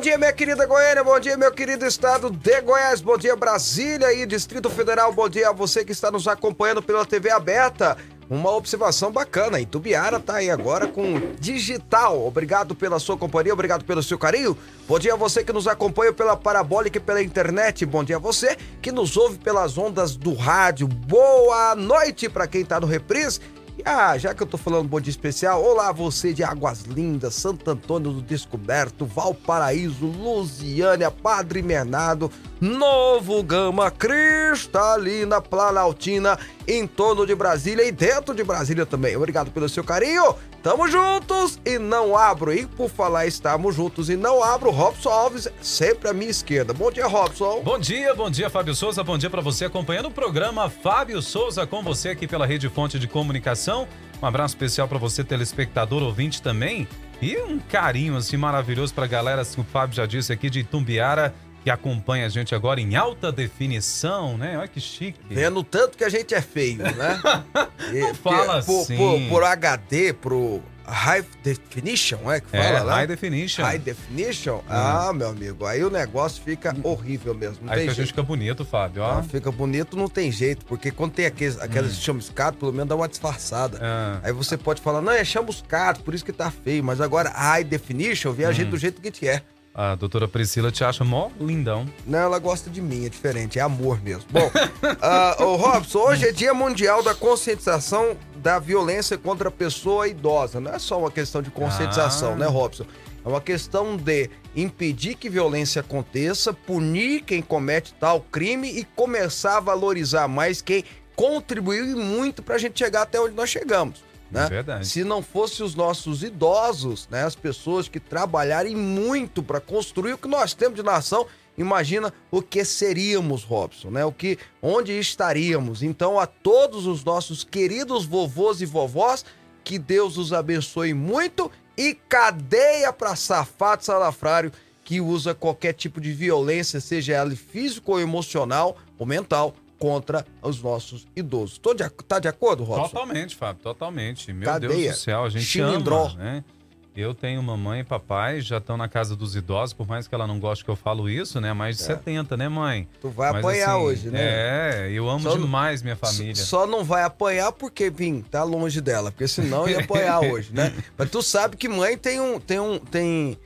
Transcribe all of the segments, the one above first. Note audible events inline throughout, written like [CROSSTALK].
Bom dia, minha querida Goiânia, bom dia, meu querido estado de Goiás, bom dia, Brasília e Distrito Federal, bom dia a você que está nos acompanhando pela TV aberta. Uma observação bacana, Tubiara tá aí agora com digital. Obrigado pela sua companhia, obrigado pelo seu carinho. Bom dia a você que nos acompanha pela parabólica e pela internet. Bom dia a você que nos ouve pelas ondas do rádio. Boa noite para quem tá no reprise ah, já que eu tô falando bom dia especial, olá você de Águas Lindas, Santo Antônio do Descoberto, Valparaíso, Lusiânia, Padre Bernardo, Novo Gama, Cristalina, Planaltina, em torno de Brasília e dentro de Brasília também. Obrigado pelo seu carinho. Tamo juntos e não abro. E por falar estamos juntos e não abro, Robson Alves sempre à minha esquerda. Bom dia, Robson. Bom dia, bom dia, Fábio Souza. Bom dia para você acompanhando o programa Fábio Souza com você aqui pela Rede Fonte de Comunicação. Um abraço especial para você, telespectador ouvinte também. E um carinho assim maravilhoso para a galera, assim, o Fábio já disse aqui de Itumbiara, que acompanha a gente agora em alta definição, né? Olha que chique. Vendo tanto que a gente é feio, né? [LAUGHS] Não fala por, assim. Por, por, HD, pro High Definition, é que fala é, lá? High Definition. High Definition? Hum. Ah, meu amigo, aí o negócio fica horrível mesmo. Não aí que a gente fica bonito, Fábio, ó. Não, fica bonito, não tem jeito, porque quando tem aqueles, aquelas hum. chamuscadas, pelo menos dá uma disfarçada. Ah. Aí você pode falar, não, é chamuscado, por isso que tá feio, mas agora High Definition a Hum. gente do jeito que é. A doutora Priscila te acha mó lindão. Não, ela gosta de mim, é diferente, é amor mesmo. Bom, uh, [LAUGHS] ô Robson, hoje é Dia Mundial da Conscientização da Violência contra a Pessoa Idosa. Não é só uma questão de conscientização, Ah. né, Robson? É uma questão de impedir que violência aconteça, punir quem comete tal crime e começar a valorizar mais quem contribuiu e muito pra gente chegar até onde nós chegamos. Né? Verdade. Se não fosse os nossos idosos, né, as pessoas que trabalharem muito para construir o que nós temos de nação, imagina o que seríamos, Robson, né? O que, onde estaríamos? Então, a todos os nossos queridos vovôs e vovós, que Deus os abençoe muito e cadeia para safado salafrário que usa qualquer tipo de violência, seja ela físico ou emocional ou mental, contra os nossos idosos. Tô de, tá de acordo, Robson? Totalmente, Fábio, totalmente. Meu Cadeia. Deus do céu, a gente Chilindró. ama, né? Eu tenho mamãe e papai, já estão na casa dos idosos, por mais que ela não goste que eu falo isso, né? Mais de 70, né, mãe? Tu vai Mas, apanhar assim, hoje, né? É, eu amo Só demais minha família. Só não vai apanhar porque, Vim, tá longe dela, porque senão ia apanhar [LAUGHS] hoje, né? Mas tu sabe que mãe tem um. Tem um tem,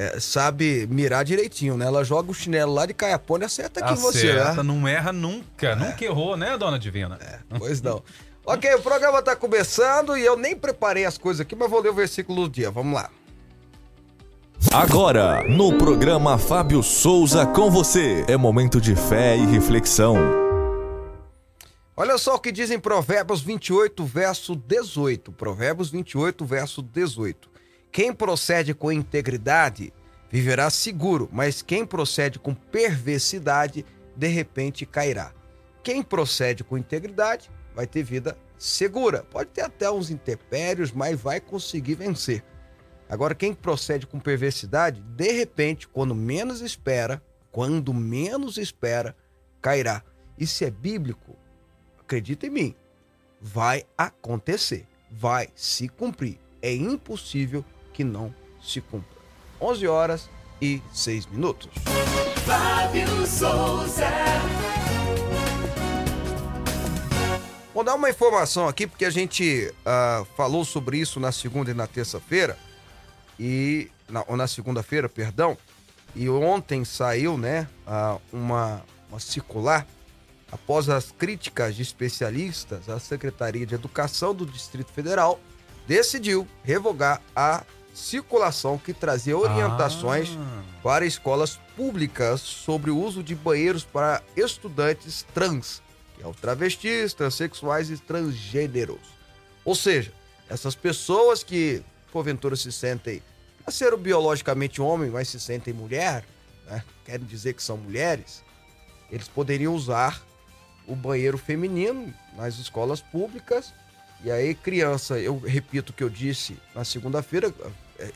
é, sabe mirar direitinho, né? Ela joga o chinelo lá de Caiapone e acerta aqui em você, Acerta, né? não erra nunca. Nunca errou, né, dona Divina? Pois não. [LAUGHS] ok, o programa tá começando e eu nem preparei as coisas aqui, mas vou ler o versículo do dia. Vamos lá. Agora, no programa Fábio Souza com você, é momento de fé e reflexão. Olha só o que diz em Provérbios 28, verso 18. Provérbios 28, verso 18. Quem procede com integridade viverá seguro, mas quem procede com perversidade, de repente cairá. Quem procede com integridade vai ter vida segura. Pode ter até uns intempéries, mas vai conseguir vencer. Agora, quem procede com perversidade, de repente, quando menos espera, quando menos espera, cairá. Isso é bíblico? acredita em mim, vai acontecer, vai se cumprir. É impossível que não se cumpra. 11 horas e 6 minutos. Fábio Souza. Vou dar uma informação aqui, porque a gente ah, falou sobre isso na segunda e na terça-feira, e na, ou na segunda-feira, perdão, e ontem saiu né, ah, uma, uma circular após as críticas de especialistas, a Secretaria de Educação do Distrito Federal decidiu revogar a circulação que trazia orientações Ah. para escolas públicas sobre o uso de banheiros para estudantes trans, que é o travestis, transexuais e transgêneros. Ou seja, essas pessoas que porventura se sentem nasceram biologicamente homem, mas se sentem mulher, né? querem dizer que são mulheres, eles poderiam usar o banheiro feminino nas escolas públicas. E aí, criança, eu repito o que eu disse na segunda-feira,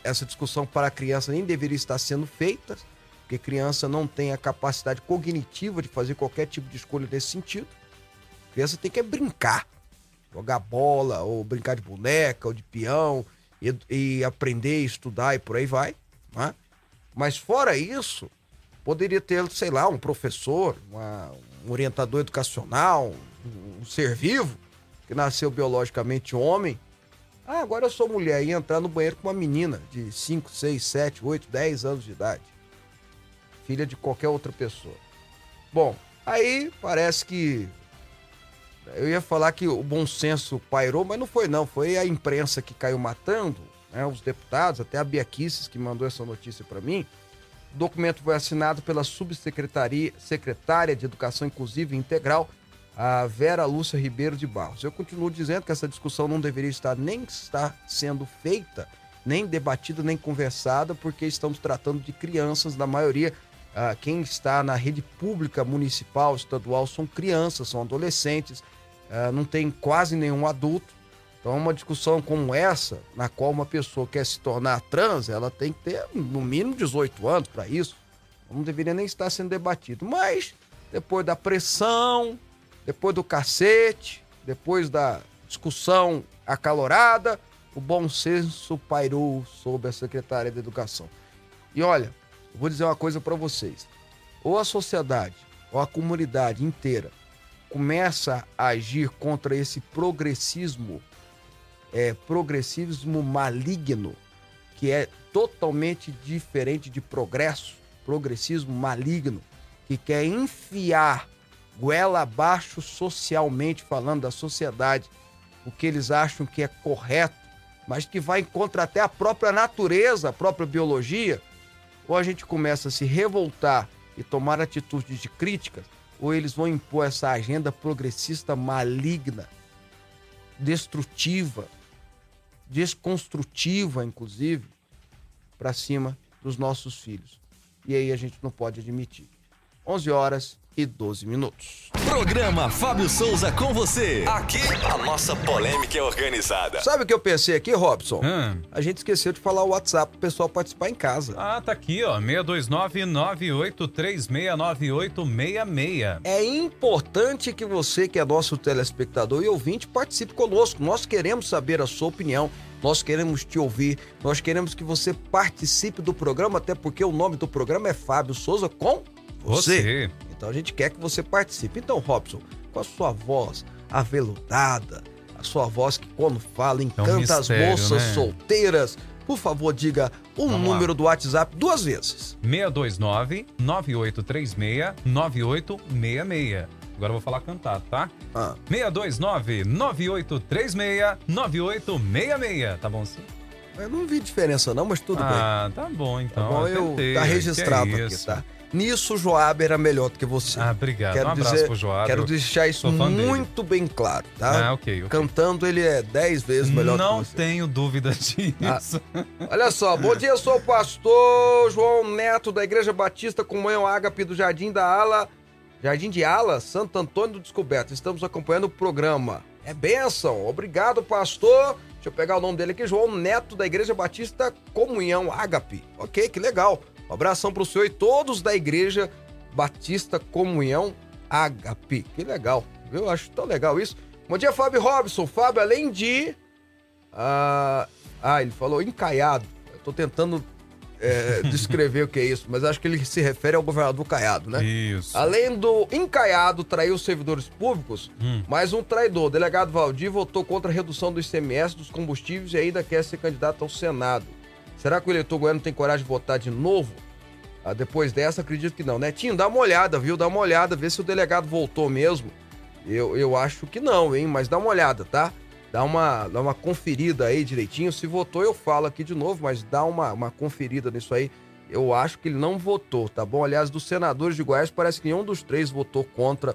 essa discussão para a criança nem deveria estar sendo feita, porque criança não tem a capacidade cognitiva de fazer qualquer tipo de escolha nesse sentido. A criança tem que brincar, jogar bola, ou brincar de boneca, ou de peão, e, e aprender, estudar e por aí vai. Né? Mas fora isso, poderia ter, sei lá, um professor, uma- um orientador educacional, um, um ser vivo, que nasceu biologicamente homem. Ah, agora eu sou mulher e entrar no banheiro com uma menina de 5, 6, 7, 8, 10 anos de idade. Filha de qualquer outra pessoa. Bom, aí parece que. Eu ia falar que o bom senso pairou, mas não foi não. Foi a imprensa que caiu matando, né, os deputados, até a Bia que mandou essa notícia para mim. O documento foi assinado pela subsecretaria secretária de Educação Inclusiva Integral, a Vera Lúcia Ribeiro de Barros. Eu continuo dizendo que essa discussão não deveria estar nem estar sendo feita, nem debatida, nem conversada, porque estamos tratando de crianças, na maioria. ah, quem está na rede pública, municipal, estadual, são crianças, são adolescentes, ah, não tem quase nenhum adulto. Então, uma discussão como essa, na qual uma pessoa quer se tornar trans, ela tem que ter no mínimo 18 anos para isso. Não deveria nem estar sendo debatido. Mas, depois da pressão, depois do cacete, depois da discussão acalorada, o bom senso pairou sobre a secretária de Educação. E olha, vou dizer uma coisa para vocês. Ou a sociedade, ou a comunidade inteira começa a agir contra esse progressismo é, progressismo maligno, que é totalmente diferente de progresso, progressismo maligno, que quer enfiar goela abaixo socialmente falando da sociedade, o que eles acham que é correto, mas que vai contra até a própria natureza, a própria biologia, ou a gente começa a se revoltar e tomar atitudes de críticas, ou eles vão impor essa agenda progressista maligna, destrutiva, desconstrutiva, inclusive, para cima dos nossos filhos. E aí a gente não pode admitir. 11 horas e 12 minutos. Programa Fábio Souza com você. Aqui a nossa polêmica é organizada. Sabe o que eu pensei aqui, Robson? Hum. A gente esqueceu de falar o WhatsApp pro pessoal participar em casa. Ah, tá aqui, ó. 629-9836-9866. É importante que você, que é nosso telespectador e ouvinte, participe conosco. Nós queremos saber a sua opinião. Nós queremos te ouvir. Nós queremos que você participe do programa, até porque o nome do programa é Fábio Souza com você. Você. Então a gente quer que você participe. Então, Robson, com a sua voz aveludada, a sua voz que quando fala encanta as mistério, moças né? solteiras, por favor, diga o Vamos número do WhatsApp duas vezes. 629-9836-9866. Agora eu vou falar cantado, tá? Ah, 629-9836-9866. Tá bom sim? eu não vi diferença não, mas tudo bem. ah, tá bom então. Tá bom, eu, tá registrado aqui, isso. tá? Nisso, o Joab era melhor do que você. Ah, obrigado. Quero um abraço dizer- pro Joab. Quero deixar isso fã dele. muito bem claro, tá? Ah, ok, ok. Cantando, ele é 10 vezes melhor Não do que você. tenho dúvida [LAUGHS] disso. Olha só, bom dia, sou o pastor João Neto da Igreja Batista Comunhão Ágape do Jardim da Ala, Jardim de Ala, Santo Antônio do Descoberto. Estamos acompanhando o programa. É bênção, obrigado, pastor. Deixa eu pegar o nome dele aqui, João Neto da Igreja Batista Comunhão Ágape. Ok, que legal. Um abração pro senhor e todos da Igreja Batista Comunhão Ágape. Que legal, viu? Acho tão legal isso. Bom dia, Fábio Robson. Fábio, além de ah, ah, ele falou encaiado. Eu tô tentando é, [LAUGHS] descrever o que é isso, mas acho que ele se refere ao governador Caiado, né? Isso. Além do encaiado trair os servidores públicos, Hum. mais um traidor. O delegado Valdir votou contra a redução do ICMS dos combustíveis e ainda quer ser candidato ao Senado. Será que o eleitor goiano tem coragem de votar de novo? Ah, depois dessa, acredito que não. Netinho, dá uma olhada, viu? Dá uma olhada, vê se o delegado voltou mesmo. Eu, eu acho que não, hein? Mas dá uma olhada, tá? Dá uma, dá uma conferida aí direitinho. Se votou, eu falo aqui de novo, mas dá uma, uma conferida nisso aí. Eu acho que ele não votou, tá bom? Aliás, dos senadores de Goiás, parece que nenhum dos três votou contra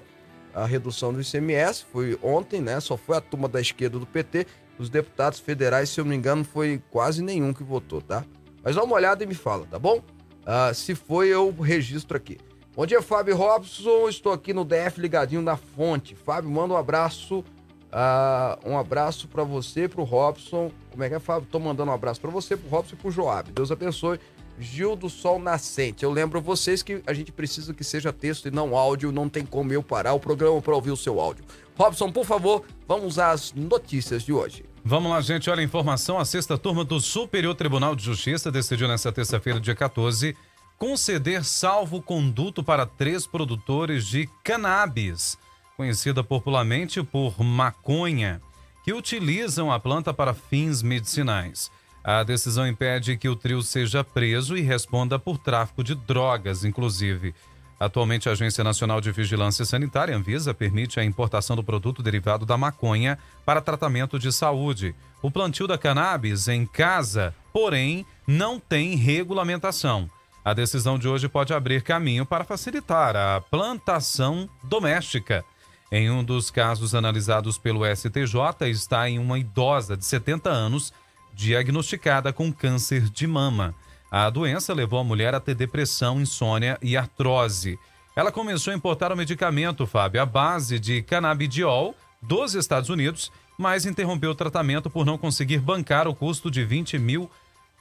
a redução do ICMS. Foi ontem, né? Só foi a turma da esquerda do PT. Os deputados federais, se eu não me engano, foi quase nenhum que votou, tá? Mas dá uma olhada e me fala, tá bom? Ah, se foi, eu registro aqui. Bom dia, Fábio Robson. Estou aqui no DF ligadinho na fonte. Fábio, manda um abraço. ah, um abraço para você, pro Robson. Como é que é, Fábio? Tô mandando um abraço para você, pro Robson e pro Joab. Deus abençoe. Gil do Sol Nascente. Eu lembro vocês que a gente precisa que seja texto e não áudio. Não tem como eu parar o programa para ouvir o seu áudio. Robson, por favor, vamos às notícias de hoje. Vamos lá, gente. Olha a informação. A sexta turma do Superior Tribunal de Justiça decidiu nesta terça-feira, dia 14, conceder salvo-conduto para três produtores de cannabis, conhecida popularmente por maconha, que utilizam a planta para fins medicinais. A decisão impede que o trio seja preso e responda por tráfico de drogas, inclusive. Atualmente, a Agência Nacional de Vigilância Sanitária, Anvisa, permite a importação do produto derivado da maconha para tratamento de saúde. O plantio da cannabis em casa, porém, não tem regulamentação. A decisão de hoje pode abrir caminho para facilitar a plantação doméstica. Em um dos casos analisados pelo STJ, está em uma idosa de 70 anos diagnosticada com câncer de mama. A doença levou a mulher a ter depressão, insônia e artrose. Ela começou a importar o medicamento, Fábio, à base de canabidiol dos Estados Unidos, mas interrompeu o tratamento por não conseguir bancar o custo de 20 mil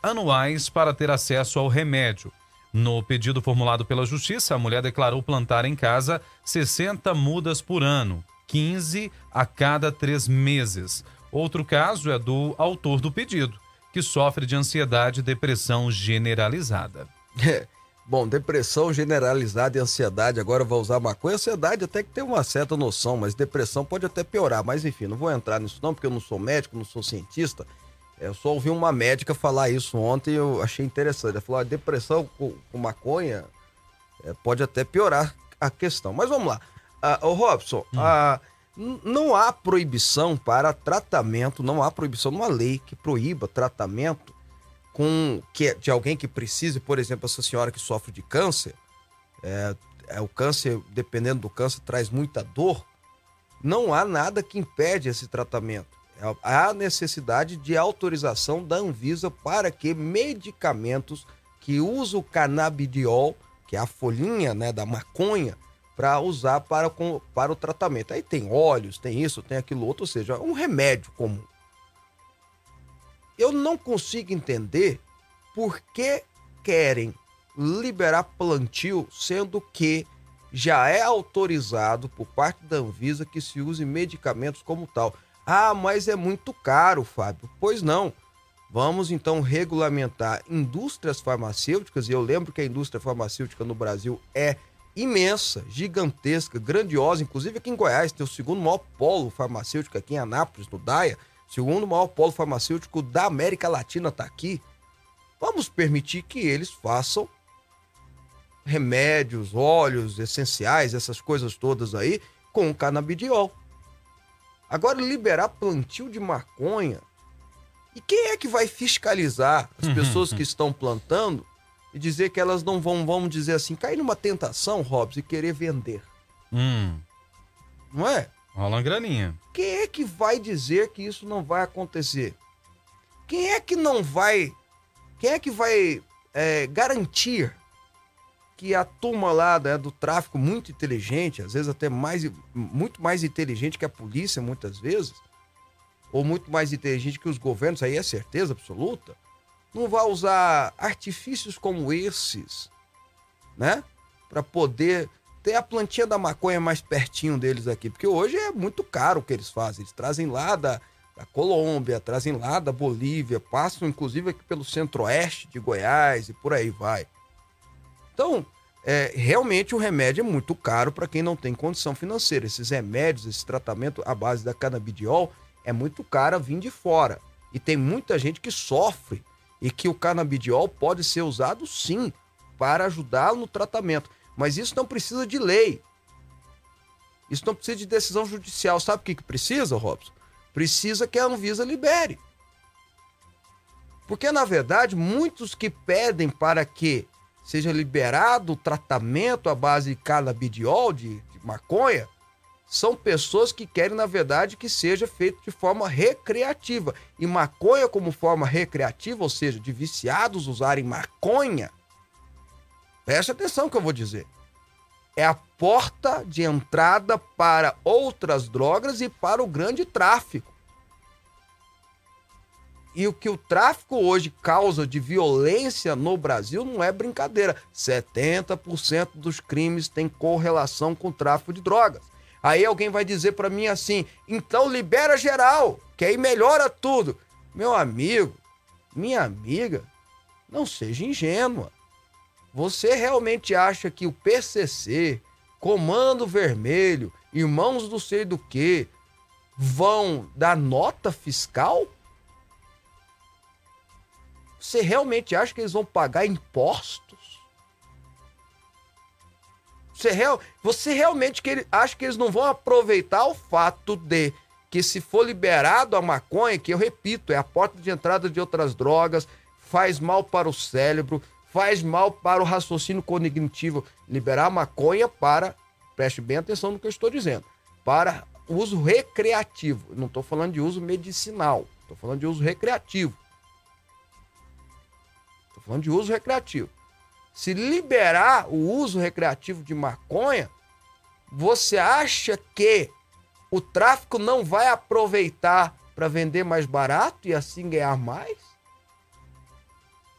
anuais para ter acesso ao remédio. No pedido formulado pela Justiça, a mulher declarou plantar em casa 60 mudas por ano, 15 a cada três meses. Outro caso é do autor do pedido, que sofre de ansiedade e depressão generalizada. Bom, depressão generalizada e ansiedade, agora eu vou usar maconha. Ansiedade até que tem uma certa noção, mas depressão pode até piorar. Mas enfim, não vou entrar nisso não, porque eu não sou médico, não sou cientista. Eu só ouvi uma médica falar isso ontem e eu achei interessante. Ela falou: a depressão com, maconha é, pode até piorar a questão. Mas vamos lá. Ah, ô Robson, ah, n- não há proibição para tratamento, não há proibição numa lei que proíba tratamento com que de alguém que precise, por exemplo, essa senhora que sofre de câncer. É, é, o câncer, dependendo do câncer, traz muita dor. Não há nada que impede esse tratamento. É, Há necessidade de autorização da Anvisa para que medicamentos que usam o canabidiol, que é a folhinha né, da maconha, para usar para, com- para o tratamento. Aí tem óleos, tem isso, tem aquilo outro, ou seja, é um remédio comum. Eu não consigo entender por que querem liberar plantio, sendo que já é autorizado por parte da Anvisa que se use medicamentos como tal. Ah, mas é muito caro, Fábio. Pois não. Vamos então regulamentar indústrias farmacêuticas, e eu lembro que a indústria farmacêutica no Brasil é imensa, gigantesca, grandiosa. Inclusive aqui em Goiás tem o segundo maior polo farmacêutico aqui em Anápolis, no DAIA. Segundo maior polo farmacêutico da América Latina está aqui. Vamos permitir que eles façam remédios, óleos essenciais, essas coisas todas aí, com canabidiol. Agora, liberar plantio de maconha. E quem é que vai fiscalizar as pessoas que estão plantando e dizer que elas não vão, vamos dizer assim, cair numa tentação, Hobbs, e querer vender? Hum, Não é? rola uma graninha. Quem é que vai dizer que isso não vai acontecer? Quem é que não vai. Quem é que vai é, garantir que a turma lá né, do tráfico muito inteligente, às vezes até mais, muito mais inteligente que a polícia, muitas vezes, ou muito mais inteligente que os governos, aí é certeza absoluta, não vai usar artifícios como esses, né? Para poder ter a plantinha da maconha mais pertinho deles aqui, porque hoje é muito caro o que eles fazem. Eles trazem lá da, da Colômbia, trazem lá da Bolívia, passam inclusive aqui pelo centro-oeste de Goiás e por aí vai. Então, é, realmente o remédio é muito caro para quem não tem condição financeira. Esses remédios, esse tratamento à base da canabidiol é muito caro vir de fora. E tem muita gente que sofre e que o canabidiol pode ser usado sim para ajudar no tratamento. Mas isso não precisa de lei. Isso não precisa de decisão judicial. Sabe o que, que precisa, Robson? Precisa que a Anvisa libere. Porque, na verdade, muitos que pedem para que seja liberado o tratamento à base de canabidiol, de, de maconha, são pessoas que querem, na verdade, que seja feito de forma recreativa. E maconha como forma recreativa, ou seja, de viciados usarem maconha, preste atenção que eu vou dizer. é a porta de entrada para outras drogas e para o grande tráfico. E o que o tráfico hoje causa de violência no Brasil não é brincadeira. 70% dos crimes têm correlação com o tráfico de drogas. Aí alguém vai dizer para mim assim: então libera geral, que aí melhora tudo. Meu amigo, minha amiga, não seja ingênua. Você realmente acha que o PCC, Comando Vermelho, Irmãos do sei do que, vão dar nota fiscal? Você realmente acha que eles vão pagar impostos? Você, real, você realmente que ele, acha que eles não vão aproveitar o fato de que se for liberado a maconha, que eu repito, é a porta de entrada de outras drogas, faz mal para o cérebro, faz mal para o raciocínio cognitivo. Liberar a maconha para, preste bem atenção no que eu estou dizendo, para uso recreativo. Não estou falando de uso medicinal, estou falando de uso recreativo. Estou falando de uso recreativo. Se liberar o uso recreativo de maconha, você acha que o tráfico não vai aproveitar para vender mais barato e assim ganhar mais?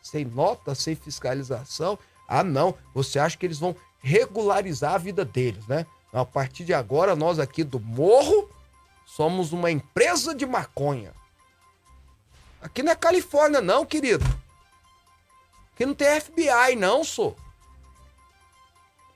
Sem nota, sem fiscalização? Ah, não. Você acha que eles vão regularizar a vida deles, né? A partir de agora, nós aqui do Morro somos uma empresa de maconha. Aqui não é Califórnia, não, querido. Aqui não tem FBI, não, sou.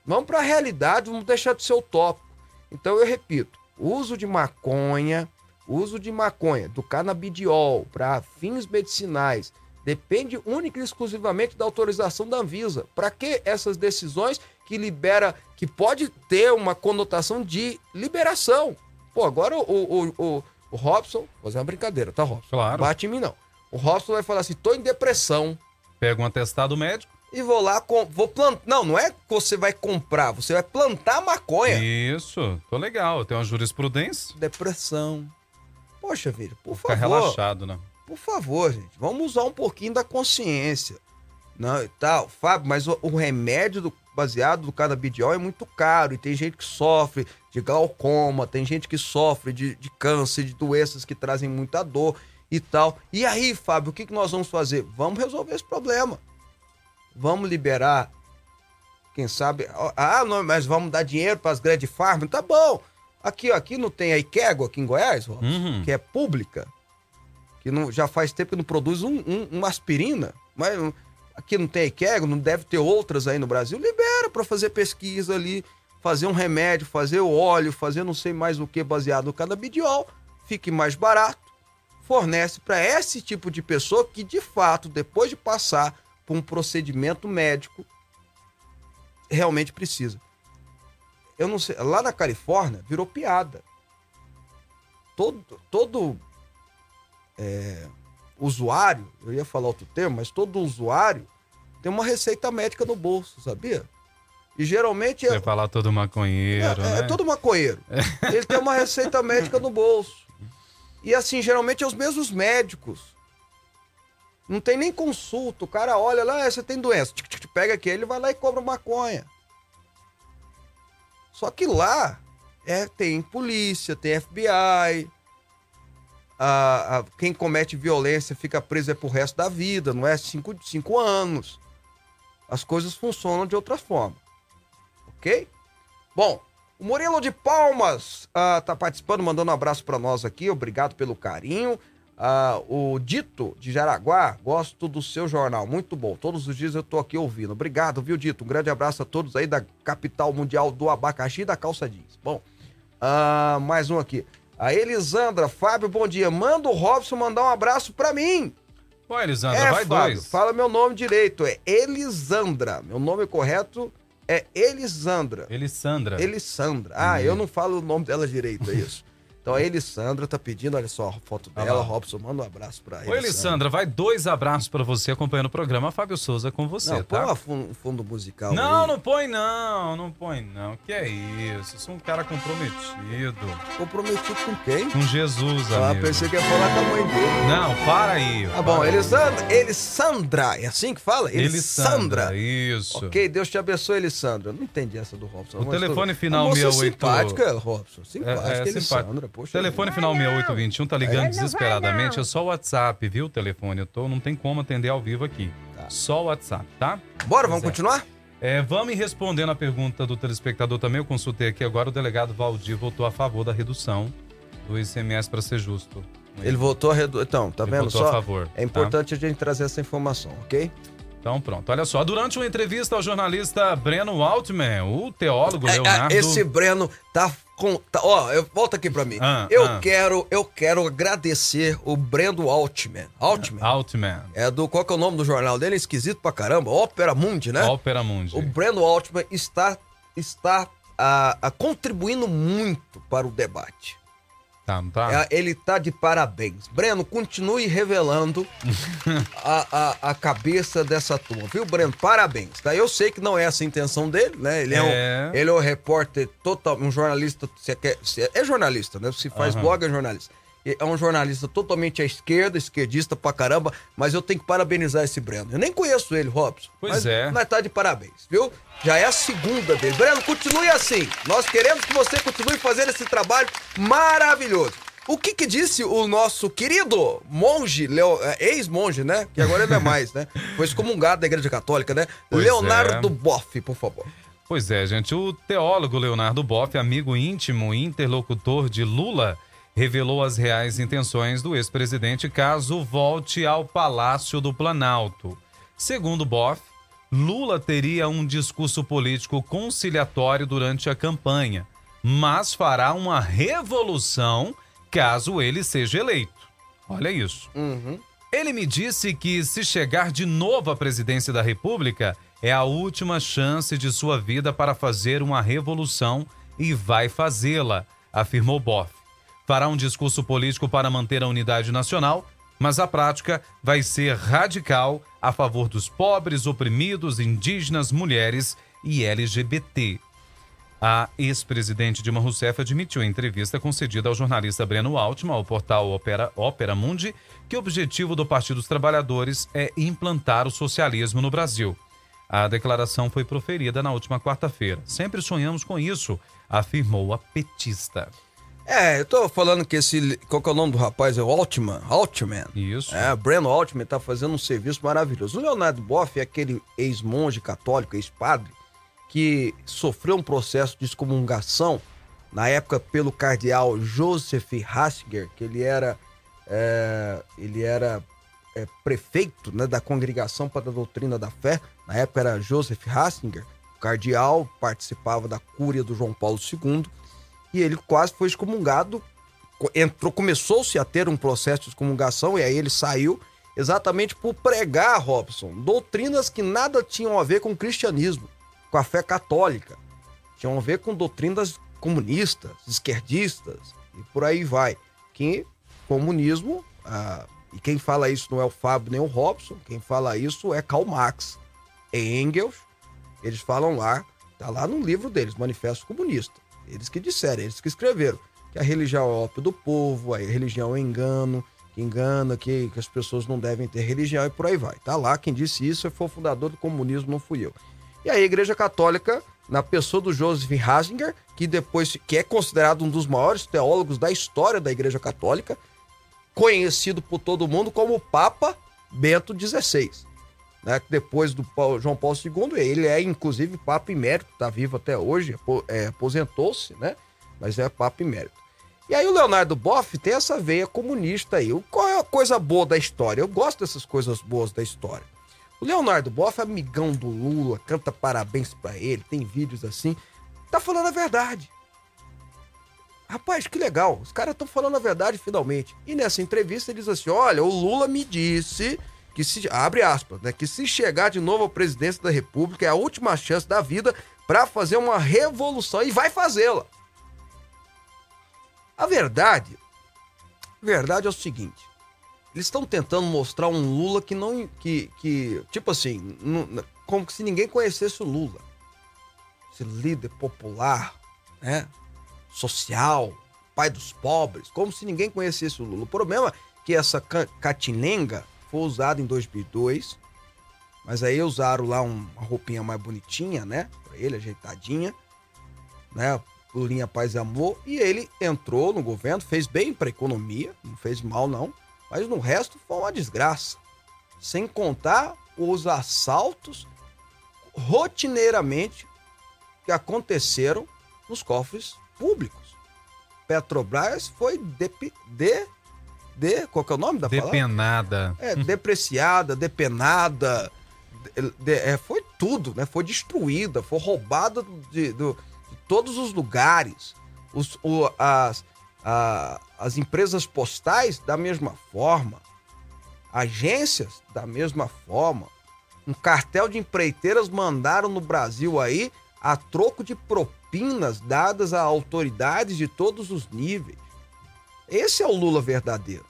Vamos para a realidade, vamos deixar de ser utópico. Então eu repito, uso de maconha, uso de maconha, do canabidiol para fins medicinais, depende única e exclusivamente da autorização da Anvisa. Para que essas decisões que libera, que pode ter uma conotação de liberação? Pô, agora o, o, o, o Robson, vou fazer uma brincadeira, tá, Robson? Claro. Bate em mim, não. O Robson vai falar assim: tô em depressão Pega um atestado médico. e vou lá, com, vou plantar. Não, não é que você vai comprar, você vai plantar maconha. Isso, tô legal. Tem uma jurisprudência. Depressão. Poxa vida, por Fica favor. relaxado, né? Por favor, gente, vamos usar um pouquinho da consciência. Não, e tal, Fábio, mas o, o remédio do, baseado do canabidiol é muito caro e tem gente que sofre de glaucoma, tem gente que sofre de, de câncer, de doenças que trazem muita dor e tal. E aí, Fábio, o que, que nós vamos fazer? Vamos resolver esse problema. Vamos liberar, quem sabe. Ah, não, mas vamos dar dinheiro para as grandes farmas? Tá bom. Aqui, ó, aqui não tem a Ikego aqui em Goiás, Robson, Uhum. que é pública, que não, já faz tempo que não produz um, um- uma aspirina, mas aqui não tem a Ikego, não deve ter outras aí no Brasil. Libera para fazer pesquisa ali, fazer um remédio, fazer o óleo, fazer não sei mais o que baseado no canabidiol, fique mais barato fornece para esse tipo de pessoa que, de fato, depois de passar por um procedimento médico, realmente precisa. Eu não sei, lá na Califórnia virou piada. Todo, todo é, usuário, eu ia falar outro termo, mas todo usuário tem uma receita médica no bolso, sabia? E geralmente Você é, falar todo maconheiro, é, né? é todo maconheiro. [LAUGHS] Ele tem uma receita médica no bolso. E assim, geralmente é os mesmos médicos. Não tem nem consulta. O cara olha lá, "Ah, você tem doença. Tic, tic, Pega aqui, ele vai lá e cobra maconha. Só que lá é, tem polícia, tem FBI. A, a- quem comete violência fica preso é pro resto da vida, não é cinco, cinco anos. As coisas funcionam de outra forma. Ok? Bom, o Murilo de Palmas ah, tá participando, mandando um abraço para nós aqui. Obrigado pelo carinho. Ah, o Dito de Jaraguá, gosto do seu jornal, muito bom. Todos os dias eu tô aqui ouvindo. Obrigado, viu, Dito? Um grande abraço a todos aí da capital mundial do abacaxi e da calça jeans. Bom, ah, mais um aqui. A Elisandra, Fábio, bom dia. Manda o Robson mandar um abraço para mim. Pô, Elisandra, é, vai Fábio, dois. fala meu nome direito. É Elisandra. Meu nome correto é Elisandra. Elisandra. Elisandra. Ah, eu não falo o nome dela direito, é isso. Então a Elisandra tá pedindo, olha só a foto dela, lá. Robson, manda um abraço pra Oi, Elisandra, vai dois abraços pra você acompanhando o programa Fábio Souza com você, Não, põe tá? fun- um fundo musical Não, aí. não põe não, não põe não. Que é isso? Eu sou um cara comprometido Comprometido com quem? com Jesus, Ah, amigo. pensei que ia falar com a mãe dele. Não, para aí. Tá bom, para aí. Elisandra, Elisandra, é assim que fala? Elisandra, isso. Ok, Deus te abençoe, Elisandra. Eu não entendi essa do Robson. O telefone final moça 68. simpática, Robson. Simpática, É, é, Elisandra. simpático. Poxa, Telefone final 6821 tá ligando Não vai desesperadamente. não. É só o WhatsApp, viu? Telefone. Eu tô, não tem como atender ao vivo aqui. Só o WhatsApp, tá? Bora, vamos é. continuar? É, vamos ir respondendo a pergunta do telespectador também. Eu consultei aqui agora. O delegado Valdir votou a favor da redução do ICMS para ser justo. Ele votou a redu... Então, tá Ele vendo votou só? a favor. É importante a gente trazer essa informação, ok? Então, pronto. Olha só. Durante uma entrevista ao jornalista Breno Altman, o teólogo É, Leonardo. é, esse Breno tá com. tá- ó, eu, volta aqui pra mim. Ah, eu ah. quero, eu quero agradecer o Breno Altman. Altman? Altman. É do. Qual que é o nome do jornal dele? Esquisito pra caramba. Ópera Mundi, né? Ópera Mundi. O Breno Altman está, está a, a contribuindo muito para o debate. Tá, não tá? É, ele tá de parabéns. Breno, continue revelando [LAUGHS] a, a, a cabeça dessa turma, viu, Breno? Parabéns, tá? Eu sei que não é essa a intenção dele, né? Ele é, É. Um, ele é um repórter total, um jornalista, se quer, se é jornalista, né? Se faz Aham. blog, é jornalista. É um jornalista totalmente à esquerda, esquerdista pra caramba, mas eu tenho que parabenizar esse Breno. Eu nem conheço ele, Robson. Pois é. Mas tá de parabéns, viu? Já é a segunda dele. Breno, continue assim. Nós queremos que você continue fazendo esse trabalho maravilhoso. O que que disse o nosso querido monge, Leo- é, ex-monge, né? Que agora ele não é [LAUGHS] mais, né? Foi excomungado da Igreja Católica, né? Pois Leonardo é. Boff, por favor. Pois é, gente. O teólogo Leonardo Boff, amigo íntimo e interlocutor de Lula, revelou as reais intenções do ex-presidente caso volte ao Palácio do Planalto. Segundo Boff, Lula teria um discurso político conciliatório durante a campanha, mas fará uma revolução caso ele seja eleito. Olha isso. Ele me disse que se chegar de novo à presidência da República, é a última chance de sua vida para fazer uma revolução e vai fazê-la, afirmou Boff. Fará um discurso político para manter a unidade nacional, mas a prática vai ser radical a favor dos pobres, oprimidos, indígenas, mulheres e LGBT. A ex-presidente Dilma Rousseff admitiu em entrevista concedida ao jornalista Breno Altman, ao portal Opera, Opera Mundi, que o objetivo do Partido dos Trabalhadores é implantar o socialismo no Brasil. A declaração foi proferida na última quarta-feira. Sempre sonhamos com isso, afirmou a petista. É, eu tô falando que esse. Qual que é o nome do rapaz? É o Altman. Altman. Isso. É, Breno Altman tá fazendo um serviço maravilhoso. O Leonardo Boff é aquele ex-monge católico, ex-padre, que sofreu um processo de excomungação na época pelo cardeal Joseph Ratzinger, que ele era, é, ele era é, prefeito né, da Congregação para a Doutrina da Fé. Na época era Joseph Ratzinger. O cardeal participava da cúria do João Paulo II e ele quase foi excomungado. Co- Entrou, começou-se a ter um processo de excomungação e aí ele saiu exatamente por pregar, Robson, doutrinas que nada tinham a ver com o cristianismo, com a fé católica. Tinham a ver com doutrinas comunistas, esquerdistas e por aí vai. Que comunismo, ah, e quem fala isso não é o Fábio nem o Robson, quem fala isso é Karl Marx, Engels, eles falam lá, tá lá no livro deles, Manifesto Comunista. Eles que disseram, eles que escreveram que a religião é ópio do povo, a religião é engano, que engana, que, que as pessoas não devem ter religião e por aí vai. Tá lá, quem disse isso foi o fundador do comunismo, não fui eu. E aí a Igreja Católica, na pessoa do Joseph Ratzinger, que depois que é considerado um dos maiores teólogos da história da Igreja Católica, conhecido por todo mundo como Papa Bento XVI. Né, depois do Paulo- João Paulo II, ele é inclusive Papa Emérito, está vivo até hoje, é, aposentou-se, né? Mas é Papa Emérito. E aí o Leonardo Boff tem essa veia comunista aí. Qual é a coisa boa da história? Eu gosto dessas coisas boas da história. O Leonardo Boff é amigão do Lula, canta parabéns pra ele, tem vídeos assim. Tá falando a verdade. Rapaz, que legal. Os caras estão falando a verdade finalmente. E nessa entrevista ele diz assim: olha, o Lula me disse que se. Abre aspas, né? Que se chegar de novo à presidência da República é a última chance da vida pra fazer uma revolução. E vai fazê-la. A verdade, a verdade é o seguinte: eles estão tentando mostrar um Lula que não. que, que tipo assim, não- como se ninguém conhecesse o Lula. Esse líder popular, né? Social, pai dos pobres, como se ninguém conhecesse o Lula. O problema é que essa ca- catinenga foi usada em 2002, mas aí usaram lá um- uma roupinha mais bonitinha, né? Pra ele, ajeitadinha, né? Lulinha Paz e Amor, e ele entrou no governo, fez bem pra economia, não fez mal não, mas no resto foi uma desgraça. Sem contar os assaltos rotineiramente que aconteceram nos cofres públicos. Petrobras foi de, de, de qual que é o nome da palavra? Depenada. É, depreciada, depenada, de- de- é, foi tudo, né? Foi destruída, foi roubada de, de todos os lugares. Os, o- as, a- as empresas postais, da mesma forma. Agências, da mesma forma. Um cartel de empreiteiras mandaram no Brasil aí a troco de propinas dadas a autoridades de todos os níveis. Esse é o Lula verdadeiro.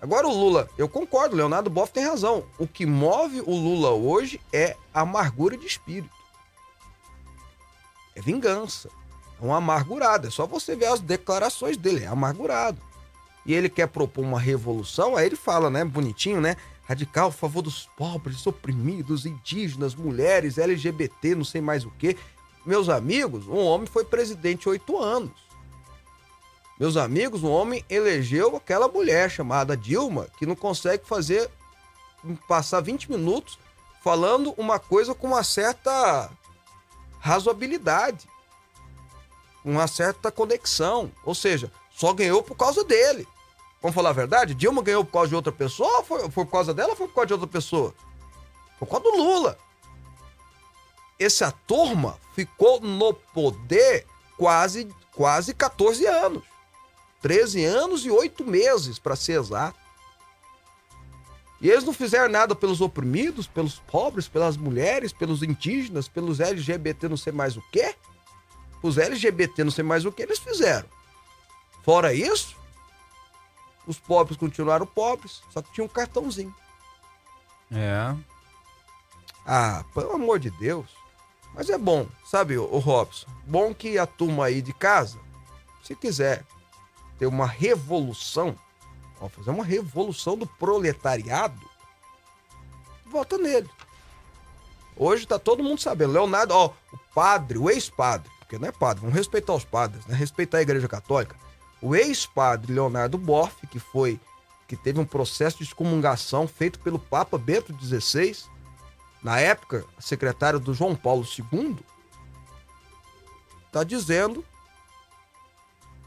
Agora o Lula, eu concordo, Leonardo Boff tem razão. O que move o Lula hoje é amargura de espírito. É vingança. É um amargurado. É só você ver as declarações dele. É amargurado. E ele quer propor uma revolução, aí ele fala, né? Bonitinho, né? Radical a favor dos pobres, oprimidos, indígenas, mulheres, LGBT, não sei mais o quê. Meus amigos, um homem foi presidente oito anos. Meus amigos, um homem elegeu aquela mulher chamada Dilma, que não consegue fazer passar 20 minutos falando uma coisa com uma certa razoabilidade, uma certa conexão. Ou seja, só ganhou por causa dele. Vamos falar a verdade? Dilma ganhou por causa de outra pessoa? Foi, por causa dela ou foi por causa de outra pessoa? Por causa do Lula. Essa turma ficou no poder quase, quase 14 anos. 13 anos e 8 meses, para ser exato. E eles não fizeram nada pelos oprimidos, pelos pobres, pelas mulheres, pelos indígenas, pelos LGBT não sei mais o quê. Os LGBT não sei mais o que eles fizeram. Fora isso, os pobres continuaram pobres, só que tinha um cartãozinho. É. Ah, pelo amor de Deus. Mas é bom, sabe, o Robson? Bom que a turma aí de casa, se quiser ter uma revolução, ó, fazer uma revolução do proletariado, vota nele. Hoje tá todo mundo sabendo. Leonardo, ó, o padre, o ex-padre, porque não é padre, vamos respeitar os padres, né? Respeitar a Igreja Católica. O ex-padre Leonardo Boff, que foi, que teve um processo de excomungação feito pelo Papa Bento XVI, na época, secretário do João Paulo II, tá dizendo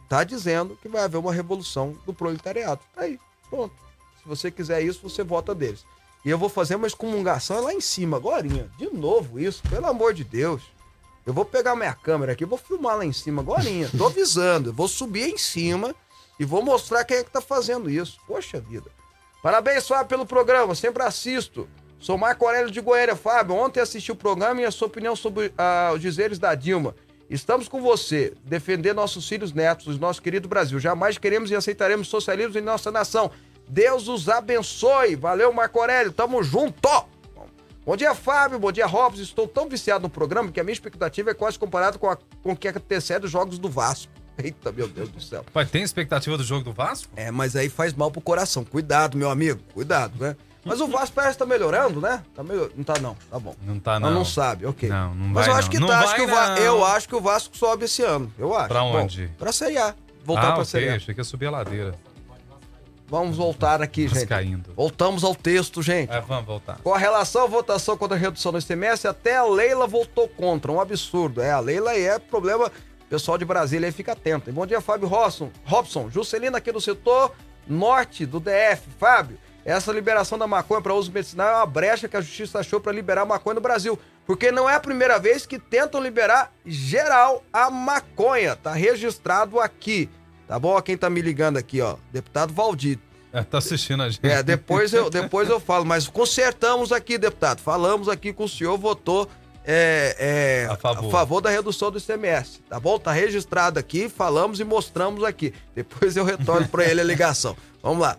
tá dizendo que vai haver uma revolução do proletariado. Tá aí, pronto. Se você quiser isso, você vota deles. E eu vou fazer uma excomungação lá em cima, agora. De novo isso, pelo amor de Deus. Eu vou pegar minha câmera aqui, vou filmar lá em cima agora. Tô [LAUGHS] avisando. Eu vou subir em cima e vou mostrar quem é que tá fazendo isso. Poxa vida. Parabéns, Fábio, pelo programa. Sempre assisto. Sou Marco Aurélio de Goiânia. Fábio, ontem assisti o programa e a sua opinião sobre ah, os dizeres da Dilma. Estamos com você, defender nossos filhos netos, nosso querido Brasil. Jamais queremos e aceitaremos socialismo em nossa nação. Deus os abençoe. Valeu, Marco Aurélio. Tamo junto. Bom dia, Fábio. Bom dia, Robson. Estou tão viciado no programa que a minha expectativa é quase comparada com, a, com o que antecede os jogos do Vasco. [LAUGHS] Eita, meu Deus do céu. Pai, tem expectativa do jogo do Vasco? É, mas aí faz mal pro coração. Cuidado, meu amigo. Cuidado, né? Mas o Vasco parece que tá melhorando, né? Tá melhor... Não tá, não. Tá bom. Não tá, Não, não. não sabe, ok. Não, não Mas vai, eu acho não. que Não tá. Acho vai, que o Va- não. Eu acho que o Vasco sobe esse ano. Eu acho. Pra Bom, onde? pra Série A. Voltar ah, pra ok. Série A. Achei que ia subir a ladeira. Vamos voltar aqui, Mas gente. caindo. Voltamos ao texto, gente. É, vamos voltar. Com a relação à votação contra a redução do ICMS, até a Leila votou contra. Um absurdo. É, a Leila aí é problema. Pessoal de Brasília aí fica atento. hein? Bom dia, Fábio Robson. Robson, Juscelina aqui do setor norte do DF. Fábio, essa liberação da maconha para uso medicinal é uma brecha que a justiça achou para liberar a maconha no Brasil. Porque não é a primeira vez que tentam liberar geral a maconha. Tá registrado aqui. Tá bom? Quem tá me ligando aqui, ó. Deputado Valdir. É, tá assistindo a gente. É, depois eu, depois eu falo, mas consertamos aqui, deputado. Falamos aqui com o senhor, votou é, é, A favor. da redução do ICMS, tá bom? Tá registrado aqui, falamos e mostramos aqui. Depois eu retorno para ele a ligação. Vamos lá.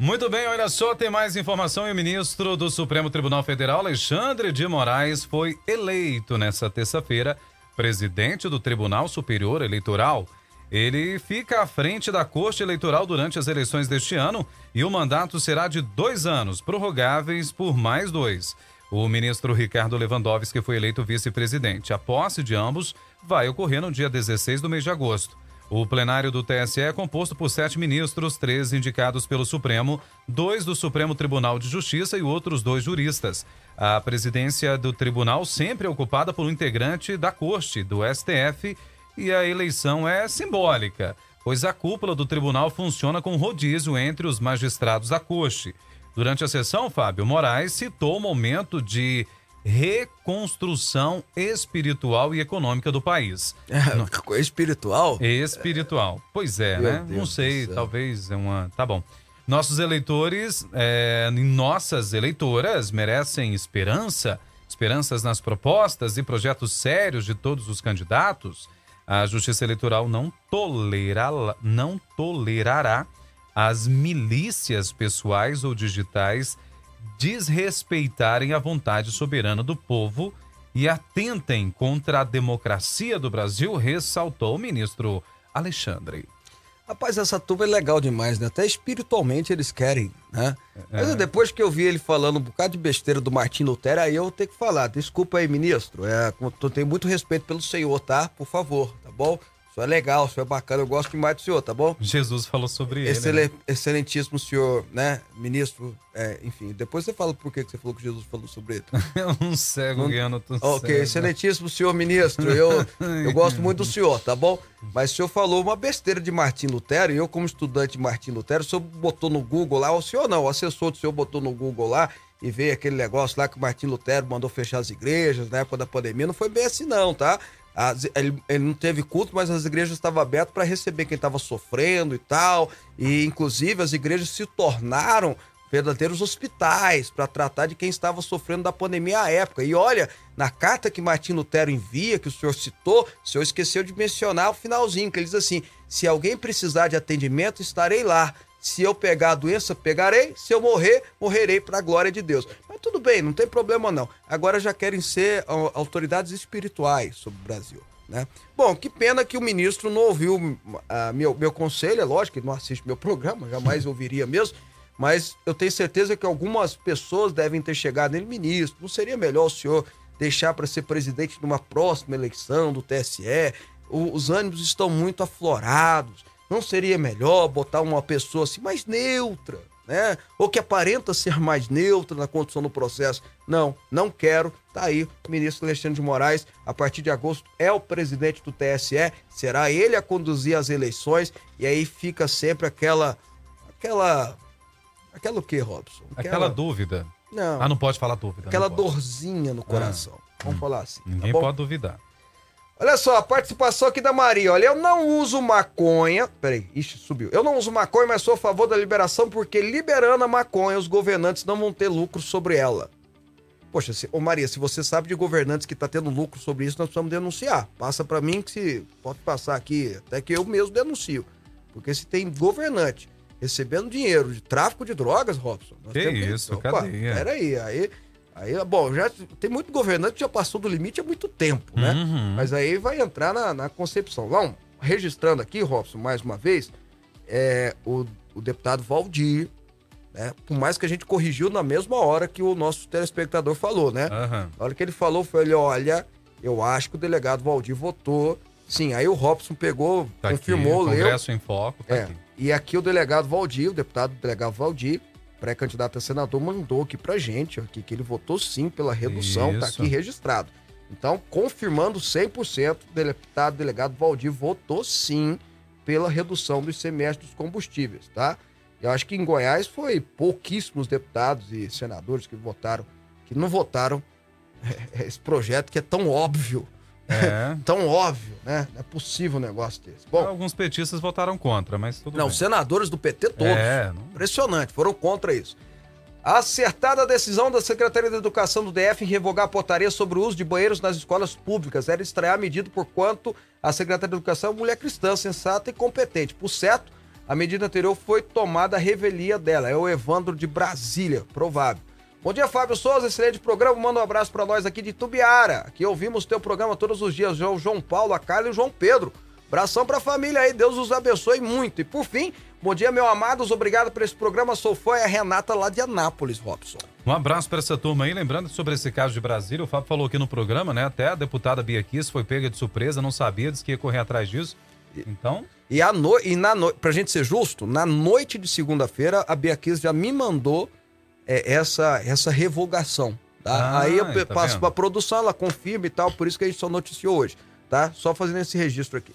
Muito bem, olha só, tem mais informação e o ministro do Supremo Tribunal Federal, Alexandre de Moraes, foi eleito nesta terça-feira presidente do Tribunal Superior Eleitoral. Ele fica à frente da Corte Eleitoral durante as eleições deste ano e o mandato será de dois anos, prorrogáveis por mais dois. O ministro Ricardo Lewandowski foi eleito vice-presidente. A posse de ambos vai ocorrer no dia 16 do mês de agosto. O plenário do TSE é composto por sete ministros, três indicados pelo Supremo, dois do Supremo Tribunal de Justiça e outros dois juristas. A presidência do tribunal sempre é ocupada por um integrante da corte, do STF, e a eleição é simbólica, pois a cúpula do tribunal funciona com rodízio entre os magistrados da corte. Durante a sessão, Fábio Moraes citou o momento de reconstrução espiritual e econômica do país. Espiritual? Espiritual. Pois é, Meu né? Deus Não sei, talvez é uma. Tá bom. Nossos eleitores é, nossas eleitoras merecem esperança, esperanças nas propostas e projetos sérios de todos os candidatos. A Justiça Eleitoral não, tolera, não tolerará as milícias pessoais ou digitais desrespeitarem a vontade soberana do povo e atentem contra a democracia do Brasil, ressaltou o ministro Alexandre. Rapaz, essa turma é legal demais, né? Até espiritualmente eles querem, né? É. Mas depois que eu vi ele falando um bocado de besteira do Martim Lutero, aí eu vou ter que falar. Desculpa aí, ministro. É, eu tenho muito respeito pelo senhor, tá? Por favor, tá bom? Senhor é legal, o senhor é bacana, eu gosto demais do senhor, tá bom? Jesus falou sobre ele. Excele- né? Excelentíssimo senhor, né? Ministro, é, enfim. Depois você fala por que você falou que Jesus falou sobre ele. [LAUGHS] um cego guiando outro Ok, cego. excelentíssimo senhor ministro, eu, [LAUGHS] eu gosto muito do senhor, tá bom? Mas o senhor falou uma besteira de Martim Lutero, e eu, como estudante de Martim Lutero, o senhor botou no Google lá, o senhor não, o assessor do senhor botou no Google lá e veio aquele negócio lá que o Martim Lutero mandou fechar as igrejas na época da pandemia. Não foi bem assim, não, tá? As- ele, ele não teve culto, mas as igrejas estavam abertas para receber quem estava sofrendo e tal. E, inclusive, as igrejas se tornaram verdadeiros hospitais para tratar de quem estava sofrendo da pandemia à época. E olha, na carta que Martim Lutero envia, que o senhor citou, o senhor esqueceu de mencionar o finalzinho, que ele diz assim: se alguém precisar de atendimento, estarei lá. Se eu pegar a doença, pegarei. Se eu morrer, morrerei para a glória de Deus. Tudo bem, não tem problema não. Agora já querem ser ó, autoridades espirituais sobre o Brasil. Né? Bom, que pena que o ministro não ouviu ah, meu, meu conselho, é lógico que não assiste meu [LAUGHS] programa, jamais ouviria mesmo, mas eu tenho certeza que algumas pessoas devem ter chegado nele, ministro, não seria melhor o senhor deixar para ser presidente numa próxima eleição do TSE? O- os ânimos estão muito aflorados. Não seria melhor botar uma pessoa assim mais neutra, né? Ou que aparenta ser mais neutra na condução do processo? Não, não quero. Tá aí, o ministro Alexandre de Moraes, a partir de agosto, é o presidente do TSE, será ele a conduzir as eleições, e aí fica sempre aquela. aquela. aquela o quê, Robson? Aquela dúvida. Não, Ah, não pode falar dúvida. aquela dorzinha no coração. Vamos falar assim. tá Ninguém bom? pode duvidar. Olha só, a participação aqui da Maria. Olha, eu não uso maconha. Peraí, ixi, subiu. Eu não uso maconha, mas sou a favor da liberação porque liberando a maconha, os governantes não vão ter lucro sobre ela. Poxa, se, ô Maria, se você sabe de governantes que tá tendo lucro sobre isso, nós precisamos denunciar. Passa pra mim que se pode passar aqui, até que eu mesmo denuncio. Porque se tem governante recebendo dinheiro de tráfico de drogas, Robson. nós Que temos isso, Opa, cadeia. Peraí, aí, aí, bom, já tem muito governante que já passou do limite há muito tempo, né? Uhum. Mas aí vai entrar na, na concepção. Vamos, registrando aqui, Robson, mais uma vez, é, o, o deputado Valdir, né? Por mais que a gente corrigiu na mesma hora que o nosso telespectador falou, né? Aham. Na hora que ele falou, foi ele, olha, eu acho que o delegado Valdir votou. Sim, aí o Robson pegou, Tá confirmou, aqui, leu. Congresso em Foco, tá É, aqui. e aqui o delegado Valdir, o deputado delegado Valdir, pré-candidato a senador, mandou aqui pra gente, aqui, que ele votou sim pela redução, tá Isso. aqui registrado. Então, confirmando 100%, o deputado delegado Valdir votou sim pela redução do ICMS dos combustíveis, tá? Eu acho que em Goiás foi pouquíssimos deputados e senadores que votaram, que não votaram [LAUGHS] esse projeto que é tão óbvio, É. [LAUGHS] tão óbvio, né? Não é possível um negócio desse. Bom, Alguns petistas votaram contra, mas tudo não, bem. senadores do PT todos. É, não- Impressionante, foram contra isso. Acertada a decisão da Secretaria da Educação do DF em revogar a portaria sobre o uso de banheiros nas escolas públicas. Era estrear a medida por quanto a Secretaria da Educação é mulher cristã, sensata e competente. Por certo, a medida anterior foi tomada a revelia dela. É o Evandro de Brasília, provável. Bom dia, Fábio Souza, excelente programa. Manda um abraço para nós aqui de Tubiara, que ouvimos teu programa todos os dias. O João Paulo, a Carla e o João Pedro. Abração pra família aí, Deus os abençoe muito. E por fim, bom dia, meu amados, obrigado por esse programa. Sou fã, é a Renata lá de Anápolis, Robson. Um abraço para essa turma aí. Lembrando sobre esse caso de Brasília, o Fábio falou aqui no programa, né? Até a deputada Bia Kiss foi pega de surpresa, não sabia, disse que ia correr atrás disso. Então, E, a no... e na noite, pra gente ser justo, na noite de segunda-feira, a Bia Kiss já me mandou é, essa, essa revogação. Tá? Ah, aí eu tá passo vendo? pra produção, ela confirma e tal, por isso que a gente só noticiou hoje, tá? Só fazendo esse registro aqui.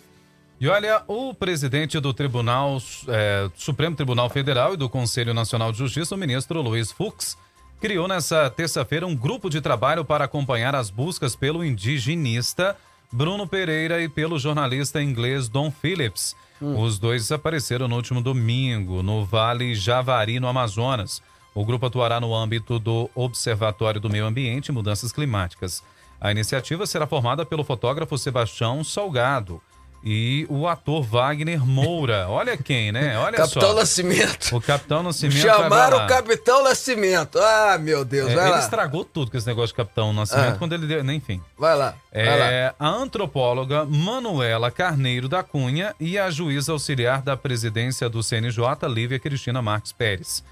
E olha, o presidente do Tribunal é, Supremo Tribunal Federal e do Conselho Nacional de Justiça, o ministro Luiz Fux, criou nessa terça-feira um grupo de trabalho para acompanhar as buscas pelo indigenista Bruno Pereira e pelo jornalista inglês Don Phillips. Os dois desapareceram no último domingo, no Vale Javari, no Amazonas. O grupo atuará no âmbito do Observatório do Meio Ambiente e Mudanças Climáticas. A iniciativa será formada pelo fotógrafo Sebastião Salgado e o ator Wagner Moura. [LAUGHS] Olha quem, né? Olha Capitão só. Nascimento. O Capitão Nascimento. Chamaram o Capitão Nascimento. Ah, meu Deus, É, vai ele lá. estragou tudo com esse negócio de Capitão Nascimento Ah. quando ele deu. Enfim. Vai lá, vai lá. É, a antropóloga Manuela Carneiro da Cunha e a juíza auxiliar da presidência do CNJ, Lívia Cristina Marques Pérez.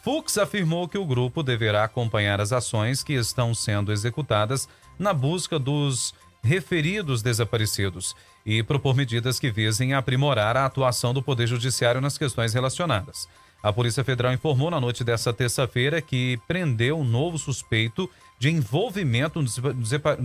Fux afirmou que o grupo deverá acompanhar as ações que estão sendo executadas na busca dos referidos desaparecidos e propor medidas que visem aprimorar a atuação do Poder Judiciário nas questões relacionadas. A Polícia Federal informou na noite dessa terça-feira que prendeu um novo suspeito de envolvimento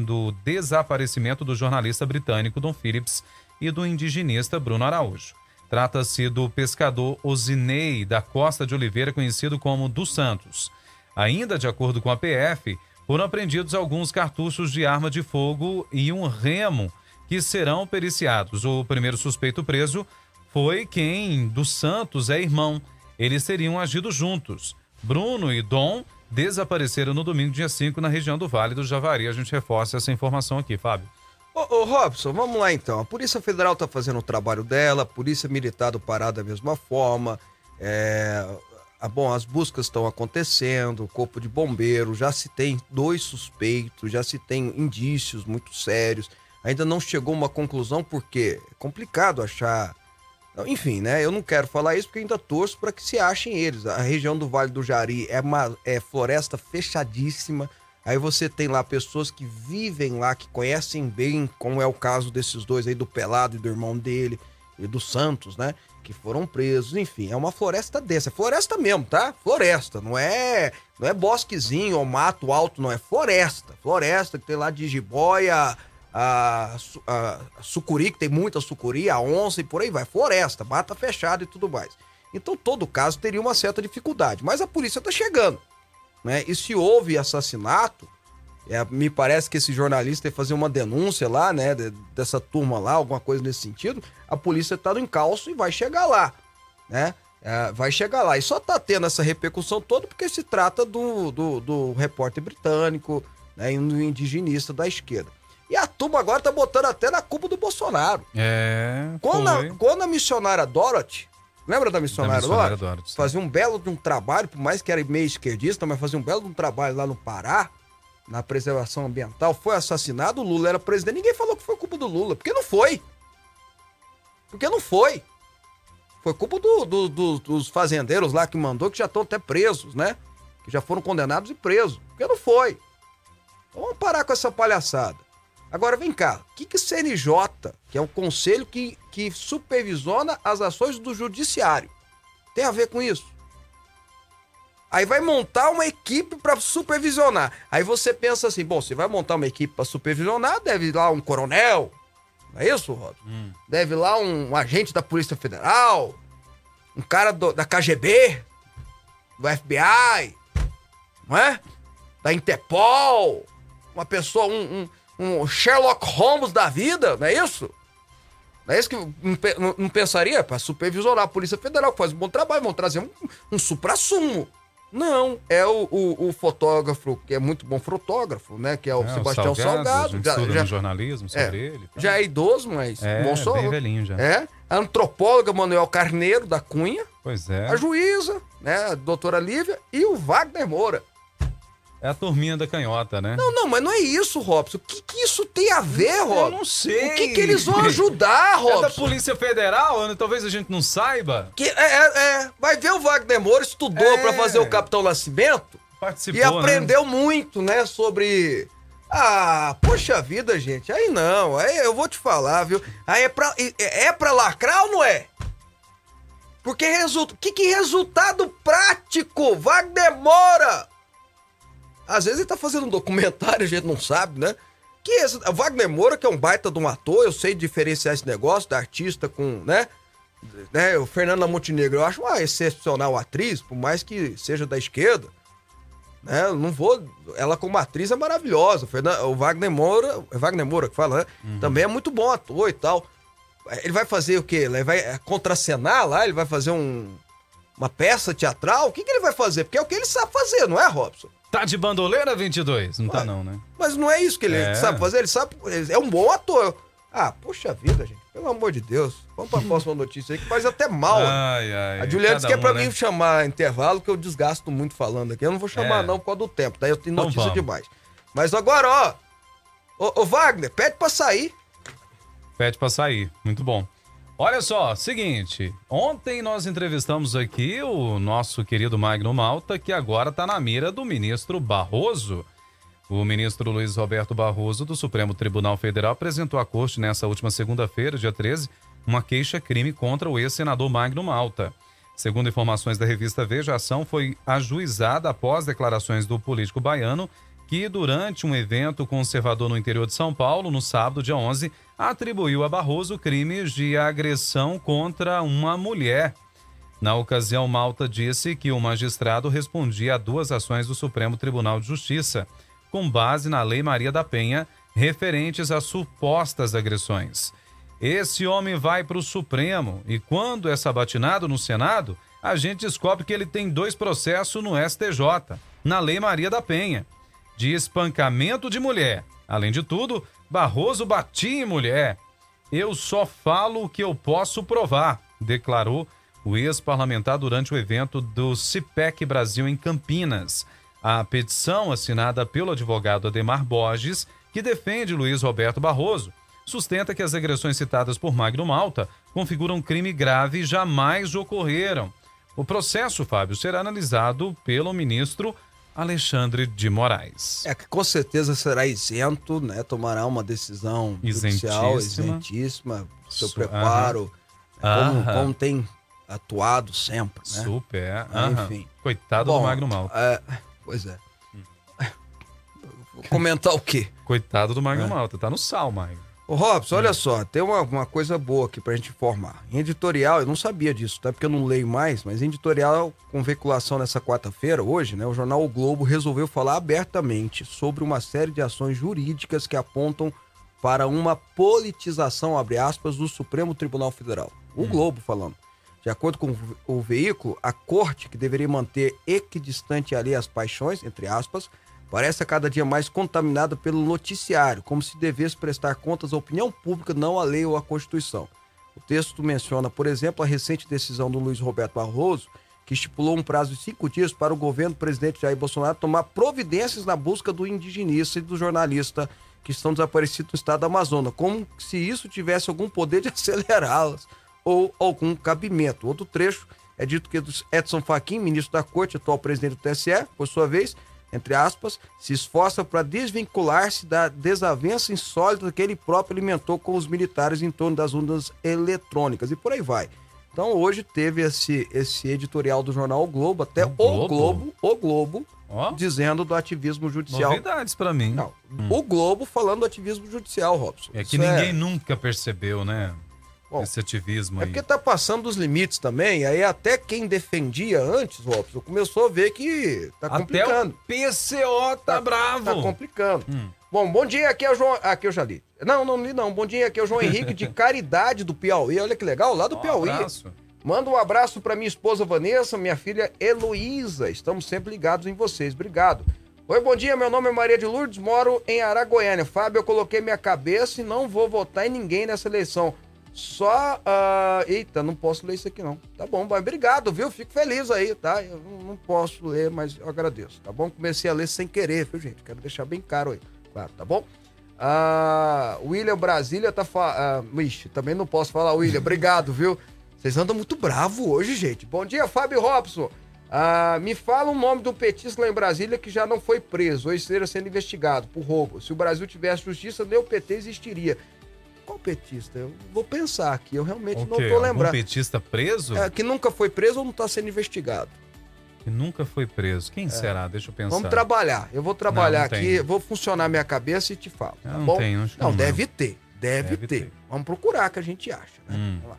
do desaparecimento do jornalista britânico Don Phillips e do indigenista Bruno Araújo. Trata-se do pescador Osinei da Costa de Oliveira, conhecido como dos Santos. Ainda de acordo com a PF, foram apreendidos alguns cartuchos de arma de fogo e um remo que serão periciados. O primeiro suspeito preso foi quem dos Santos é irmão. Eles teriam agido juntos. Bruno e Dom desapareceram no domingo, dia 5, na região do Vale do Javari. A gente reforça essa informação aqui, Fábio. Ô, ô, Robson, vamos lá então. A Polícia Federal tá fazendo o trabalho dela, a Polícia Militar do Pará da mesma forma. É, ah, bom, as buscas estão acontecendo, o Corpo de Bombeiro, já se tem dois suspeitos, já se tem indícios muito sérios. Ainda não chegou uma conclusão porque é complicado achar. Enfim, né? Eu não quero falar isso porque ainda torço para que se achem eles. A região do Vale do Jari é uma é floresta fechadíssima. Aí você tem lá pessoas que vivem lá, que conhecem bem, como é o caso desses dois aí, do Pelado e do irmão dele, e do Santos, né? Que foram presos. Enfim, é uma floresta dessa. É floresta mesmo, tá? Floresta. Não é, não é bosquezinho ou mato alto, não. É floresta. Floresta que tem lá de jiboia, a, a, a sucuri, que tem muita sucuri, a onça e por aí vai. Floresta, mata fechada e tudo mais. Então, todo caso teria uma certa dificuldade. Mas a polícia tá chegando né? E se houve assassinato, é, me parece que esse jornalista ia fazer uma denúncia lá, né? de- dessa turma lá, alguma coisa nesse sentido. A polícia tá no encalço e vai chegar lá, né? É, vai chegar lá. E só tá tendo essa repercussão toda porque se trata do, do, do repórter britânico, né? E do indigenista da esquerda. E a turma agora tá botando até na culpa do Bolsonaro. É. Quando, a, quando a missionária Dorothy, lembra da missionária, missionária? Dorothy, sim. Fazia um belo de um trabalho, por mais que era meio esquerdista, mas fazia um belo de um trabalho lá no Pará, na preservação ambiental, foi assassinado, o Lula era presidente, ninguém falou que foi culpa do Lula, porque não foi. Porque não foi. Foi culpa do- do- do- dos fazendeiros lá que mandou, que já estão até presos, né? Que já foram condenados e presos. Porque não foi. Então vamos parar com essa palhaçada. Agora vem cá, o que, que o CNJ, que é o conselho que, que supervisiona as ações do judiciário, tem a ver com isso? Aí vai montar uma equipe para supervisionar. Aí você pensa assim, bom, você vai montar uma equipe para supervisionar, deve ir lá um coronel, não é isso, Rob? Deve ir lá um, agente da Polícia Federal, um cara do- da KGB, do FBI, não é? Da Interpol, uma pessoa, um, um- um Sherlock Holmes da vida, não é isso? Não é isso que não, pe- não- não pensaria? Para supervisionar a Polícia Federal, que faz um bom trabalho, vão trazer um, um supra-sumo. Não, é o, o, o fotógrafo, que é muito bom fotógrafo, né? Que é o É, Sebastião A Salgado. gente Já, estuda já- no jornalismo sobre ele. tá? já é idoso, mas É, bom só. bem velhinho já. É. A antropóloga Manuel Carneiro, da Cunha. Pois é. A juíza, né? A doutora Lívia. E o Wagner Moura. É a turminha da canhota, né? Não, não, mas não é isso, Robson. O que, que isso tem a ver, Eu Robson? não sei. O que, que eles vão ajudar, [LAUGHS] É da Robson? Polícia Federal, né? talvez a gente não saiba. Que, é, é, é. Vai ver o Wagner Moura estudou É. pra fazer o Capitão Nascimento Participou, e né? aprendeu muito, né, sobre. Ah, poxa vida, gente. Aí não, aí eu vou te falar, viu? Aí é pra, é é pra lacrar ou não é? Porque resulta. Que, que resultado prático? Wagner Moura! Às vezes ele tá fazendo um documentário, [LAUGHS] a gente não sabe, né? Que esse, o Wagner Moura, que é um baita de um ator, eu sei diferenciar esse negócio da artista com, né? né? O Fernanda Montenegro, eu acho uma excepcional atriz, por mais que seja da esquerda. Né? Eu não vou. Ela como atriz é maravilhosa. O Wagner Moura, é Wagner Moura que fala, né? Também é muito bom ator e tal. Ele vai fazer o quê? Ele vai é, contracenar lá? Ele vai fazer um, uma peça teatral? O que, que ele vai fazer? Porque é o que ele sabe fazer, não é, Robson? Tá de bandoleira 22? Não tá não, né? Mas não é isso que ele É. sabe fazer, ele sabe. ele É um bom ator. Ah, poxa vida, gente. Pelo amor de Deus. Vamos pra [LAUGHS] próxima notícia aí que faz até mal. Ai, ai. A Juliana disse que é pra uma, mim né? chamar intervalo, que eu desgasto muito falando aqui. Eu não vou chamar, É. não, por causa do tempo. Daí eu tenho Então notícia vamos. demais. Mas agora, ó. Ô, ô, Wagner, pede pra sair. Pede pra sair. Muito bom. Olha só, seguinte. Ontem nós entrevistamos aqui o nosso querido Magno Malta, que agora tá na mira do ministro Barroso. O ministro Luiz Roberto Barroso, do Supremo Tribunal Federal, apresentou à corte nessa última segunda-feira, dia 13, uma queixa-crime contra o ex-senador Magno Malta. Segundo informações da revista Veja, a ação foi ajuizada após declarações do político baiano que, durante um evento conservador no interior de São Paulo, no sábado, dia 11, atribuiu a Barroso crimes de agressão contra uma mulher. Na ocasião, Malta disse que o magistrado respondia a duas ações do Supremo Tribunal de Justiça, com base na Lei Maria da Penha, referentes a supostas agressões. Esse homem vai para o Supremo e, quando é sabatinado no Senado, a gente descobre que ele tem dois processos no STJ, na Lei Maria da Penha, de espancamento de mulher. Além de tudo, Barroso batia em mulher. Eu só falo o que eu posso provar, declarou o ex-parlamentar durante o evento do CIPEC Brasil em Campinas. A petição, assinada pelo advogado Ademar Borges, que defende Luiz Roberto Barroso, sustenta que as agressões citadas por Magno Malta configuram crime grave e jamais ocorreram. O processo, Fábio, será analisado pelo ministro Alexandre de Moraes. É que com certeza será isento, né? Tomará uma decisão judicial Isentíssima. isentíssima. Seu Su- preparo, né, como, como tem atuado sempre, né? Super. Ah, aham. enfim. Coitado Bom, do Magno Malta. é, pois é. [LAUGHS] Vou comentar o quê? Coitado do Magno É. Malta. Tá no sal, Magno. Ô, Robson, olha só, tem uma, uma coisa boa aqui pra gente informar. Em editorial, eu não sabia disso, até porque eu não leio mais, mas em editorial, com veiculação nessa quarta-feira, hoje, né, o jornal O Globo resolveu falar abertamente sobre uma série de ações jurídicas que apontam para uma politização, abre aspas, do Supremo Tribunal Federal. O Globo falando. De acordo com o veículo, a corte, que deveria manter equidistante ali as paixões, entre aspas, parece a cada dia mais contaminada pelo noticiário, como se devesse prestar contas à opinião pública, não à lei ou à Constituição. O texto menciona, por exemplo, a recente decisão do Luiz Roberto Barroso, que estipulou um prazo de cinco dias para o governo do presidente Jair Bolsonaro tomar providências na busca do indigenista e do jornalista que estão desaparecidos no estado do Amazonas, como se isso tivesse algum poder de [LAUGHS] acelerá-las ou algum cabimento. Outro trecho é dito que Edson Fachin, ministro da Corte, atual presidente do TSE, por sua vez, entre aspas, se esforça para desvincular-se da desavença insólita que ele próprio alimentou com os militares em torno das urnas eletrônicas e por aí vai. Então hoje teve esse, esse editorial do jornal O Globo, até O o Globo? Globo, o Globo, Ó, dizendo do ativismo judicial. novidades pra mim. Não, o Globo falando do ativismo judicial, Robson. É que Isso ninguém nunca percebeu, né? Bom, Esse ativismo É aí. porque tá passando dos limites também, aí até quem defendia antes, Robson, começou a ver que tá Até complicando. o PCO tá, bravo. Tá complicando. Hum. Bom, bom dia, aqui é o João. Aqui eu já li. Não, não li não. Bom dia, aqui é o João [LAUGHS] Henrique de Caridade do Piauí. Olha que legal, lá do Ó, Piauí. abraço. Manda um abraço para minha esposa Vanessa, minha filha Heloísa. Estamos sempre ligados em vocês. Obrigado. Oi, bom dia. Meu nome é Maria de Lourdes, moro em Aragoiânia. Fábio, eu coloquei minha cabeça e não vou votar em ninguém nessa eleição. Só. ah, Eita, não posso ler isso aqui não. Tá bom, vai. Obrigado, viu? Fico feliz aí, tá? Eu não- posso ler, mas eu agradeço, tá bom? Comecei a ler sem querer, viu, gente? Quero deixar bem caro aí, claro, tá bom? Ah, William Brasília tá falando. Ah, ixi, também não posso falar, William. [LAUGHS] Obrigado, viu? Vocês andam muito bravo hoje, gente. Bom dia, Fábio Robson. Ah, me fala o nome do petista lá em Brasília que já não foi preso ou esteja sendo investigado por roubo. Se o Brasil tivesse justiça, nem o PT existiria. Qual petista? Eu vou pensar aqui, eu realmente O não Algum lembrando. petista preso? É, que nunca foi preso ou não tá sendo investigado. Que nunca foi preso. Quem será? Deixa eu pensar. É. Vamos trabalhar. Eu vou trabalhar Não, não aqui, tem. vou funcionar minha cabeça e te falo. Tá não bom? tem, não, não, deve ter. Deve, Deve ter. ter. Vamos procurar que a gente acha, né? Hum. Vamos lá.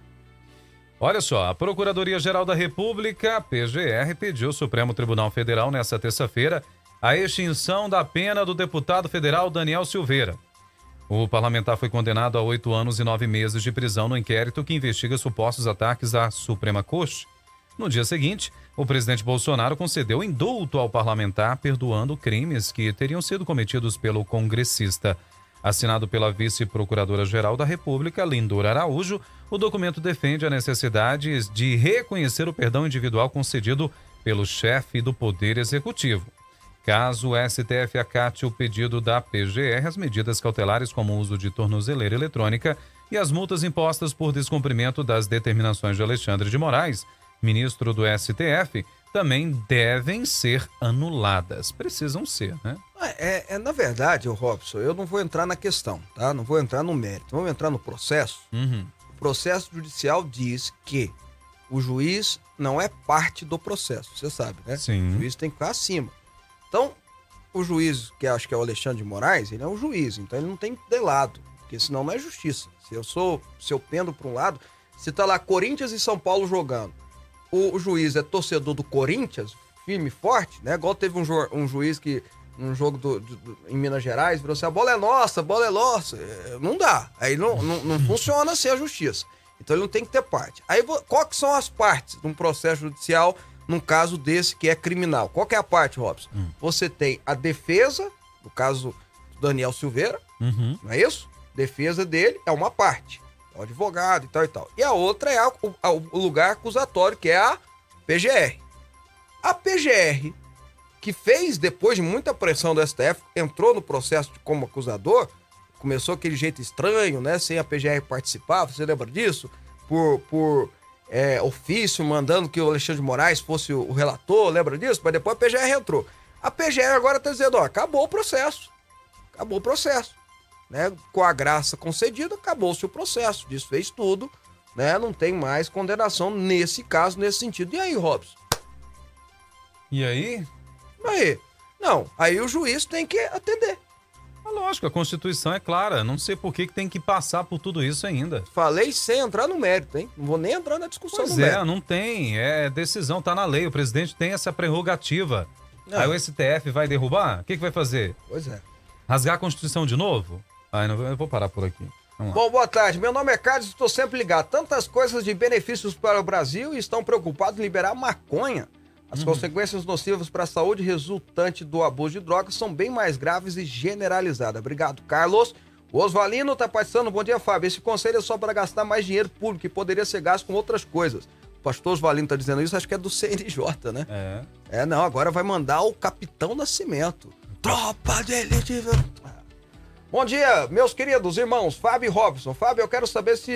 Olha só, a Procuradoria-Geral da República, PGR, pediu ao Supremo Tribunal Federal nesta terça-feira a extinção da pena do deputado federal Daniel Silveira. O parlamentar foi condenado a oito anos e nove meses de prisão no inquérito que investiga supostos ataques à Suprema Corte. No dia seguinte, o presidente Bolsonaro concedeu indulto ao parlamentar, perdoando crimes que teriam sido cometidos pelo congressista. Assinado pela vice-procuradora-geral da República, Lindora Araújo, o documento defende a necessidade de reconhecer o perdão individual concedido pelo chefe do Poder Executivo. Caso o STF acate o pedido da PGR, as medidas cautelares como o uso de tornozeleira eletrônica e as multas impostas por descumprimento das determinações de Alexandre de Moraes, ministro do STF, também devem ser anuladas. Precisam ser, né? É, é, na verdade, Robson, eu não vou entrar na questão, tá? Não vou entrar no mérito. Vamos entrar no processo. Uhum. O processo judicial diz que o juiz não é parte do processo, você sabe, né? Sim. O juiz tem que ficar acima. Então, o juiz, que acho que é o Alexandre de Moraes, ele é um juiz, então ele não tem que ter lado, porque senão não é justiça. Se eu sou, se eu pendo para um lado, se tá lá Corinthians e São Paulo jogando, o, o juiz é torcedor do Corinthians, firme e forte, né? Igual teve um, ju- um juiz que num jogo do- do- do- em Minas Gerais virou assim: a bola é nossa, a bola é nossa. É, Não dá. Aí não, não, não funciona assim a justiça. Então ele não tem que ter parte. Aí qual que são as partes de um processo judicial num caso desse que é criminal? Qual que é a parte, Robson? Você tem a defesa, no caso do Daniel Silveira, Uhum. não é isso? Defesa dele é uma parte. É o advogado e tal e tal. E a outra é a- o, a- o lugar acusatório, que é a PGR. A PGR, que fez, depois de muita pressão do STF, entrou no processo de- como acusador, começou aquele jeito estranho, né? Sem a PGR participar, você lembra disso? Por, por é, ofício, mandando que o Alexandre de Moraes fosse o, o relator, lembra disso? Mas depois a PGR entrou. A PGR agora tá dizendo, ó, acabou o processo. Acabou o processo né? Com a graça concedida, acabou-se o processo, desfez tudo, né? Não tem mais condenação nesse caso, nesse sentido. E aí, Robson? E aí? Aí, não, aí o juiz tem que atender. Ah, lógico, a Constituição é clara. Não sei por que, que tem que passar por tudo isso ainda. Falei sem entrar no mérito, hein? Não vou nem entrar na discussão Pois é, mérito. não tem. É decisão, tá na lei. O presidente tem essa prerrogativa. Não. Aí o STF vai derrubar? O que, que vai fazer? Pois é. Rasgar a Constituição de novo? Ai, não, eu vou parar por aqui. Bom, boa tarde. Meu nome é Carlos, estou sempre ligado. Tantas coisas de benefícios para o Brasil e estão preocupados em liberar maconha. As consequências nocivas para a saúde resultante do abuso de drogas são bem mais graves e generalizadas. Obrigado, Carlos. O Osvalino está participando. Bom dia, Fábio. Esse conselho é só para gastar mais dinheiro público que poderia ser gasto com outras coisas. O pastor Osvalino está dizendo isso, acho que é do CNJ, né? É. É, não, agora vai mandar o Capitão Nascimento. Tropa de elite. Bom dia, meus queridos irmãos, Fábio e Robson. Fábio, eu quero saber se.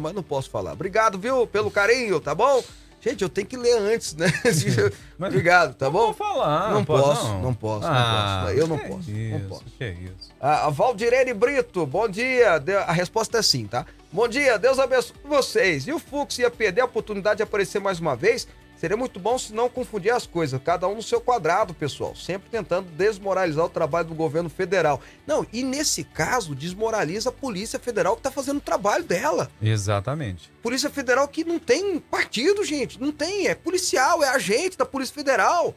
Mas não posso falar. Obrigado, viu, pelo carinho, tá bom? Gente, eu tenho que ler antes, né? [LAUGHS] Mas- Obrigado, tá Não bom? vou falar. Não posso, não posso, não Ah, posso. Eu não posso, Isso, não posso. Que isso. A a Valdirene Brito, bom dia. A resposta é sim, tá? Bom dia, Deus abençoe vocês. E o Fux ia perder a oportunidade de aparecer mais uma vez? Seria muito bom se não confundir as coisas, cada um no seu quadrado, pessoal. Sempre tentando desmoralizar o trabalho do governo federal. Não, e nesse caso, desmoraliza a Polícia Federal que tá fazendo o trabalho dela. Exatamente. Polícia Federal que não tem partido, gente. Não tem, é policial, é agente da Polícia Federal.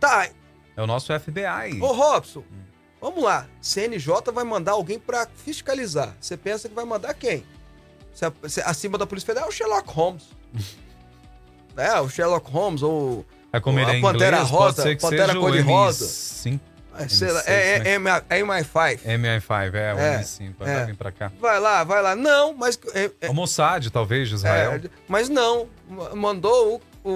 Tá, É o nosso FBI. Ô, Robson, vamos lá. CNJ vai mandar alguém pra fiscalizar. Você pensa que vai mandar quem? se, se acima da Polícia Federal é o Sherlock Holmes. [LAUGHS] é, o Sherlock Holmes ou É a é em Pantera inglês, Rosa, Pantera Cor-de-Rosa. M5, é, sei lá, M6, é, né? é, é, é MI5. MI5, é, o É, M5, vai é. vir pra cá. Vai lá, vai lá. Não, mas é, é, O Mossad, talvez, de Israel. é, mas não, ma- mandou o, o,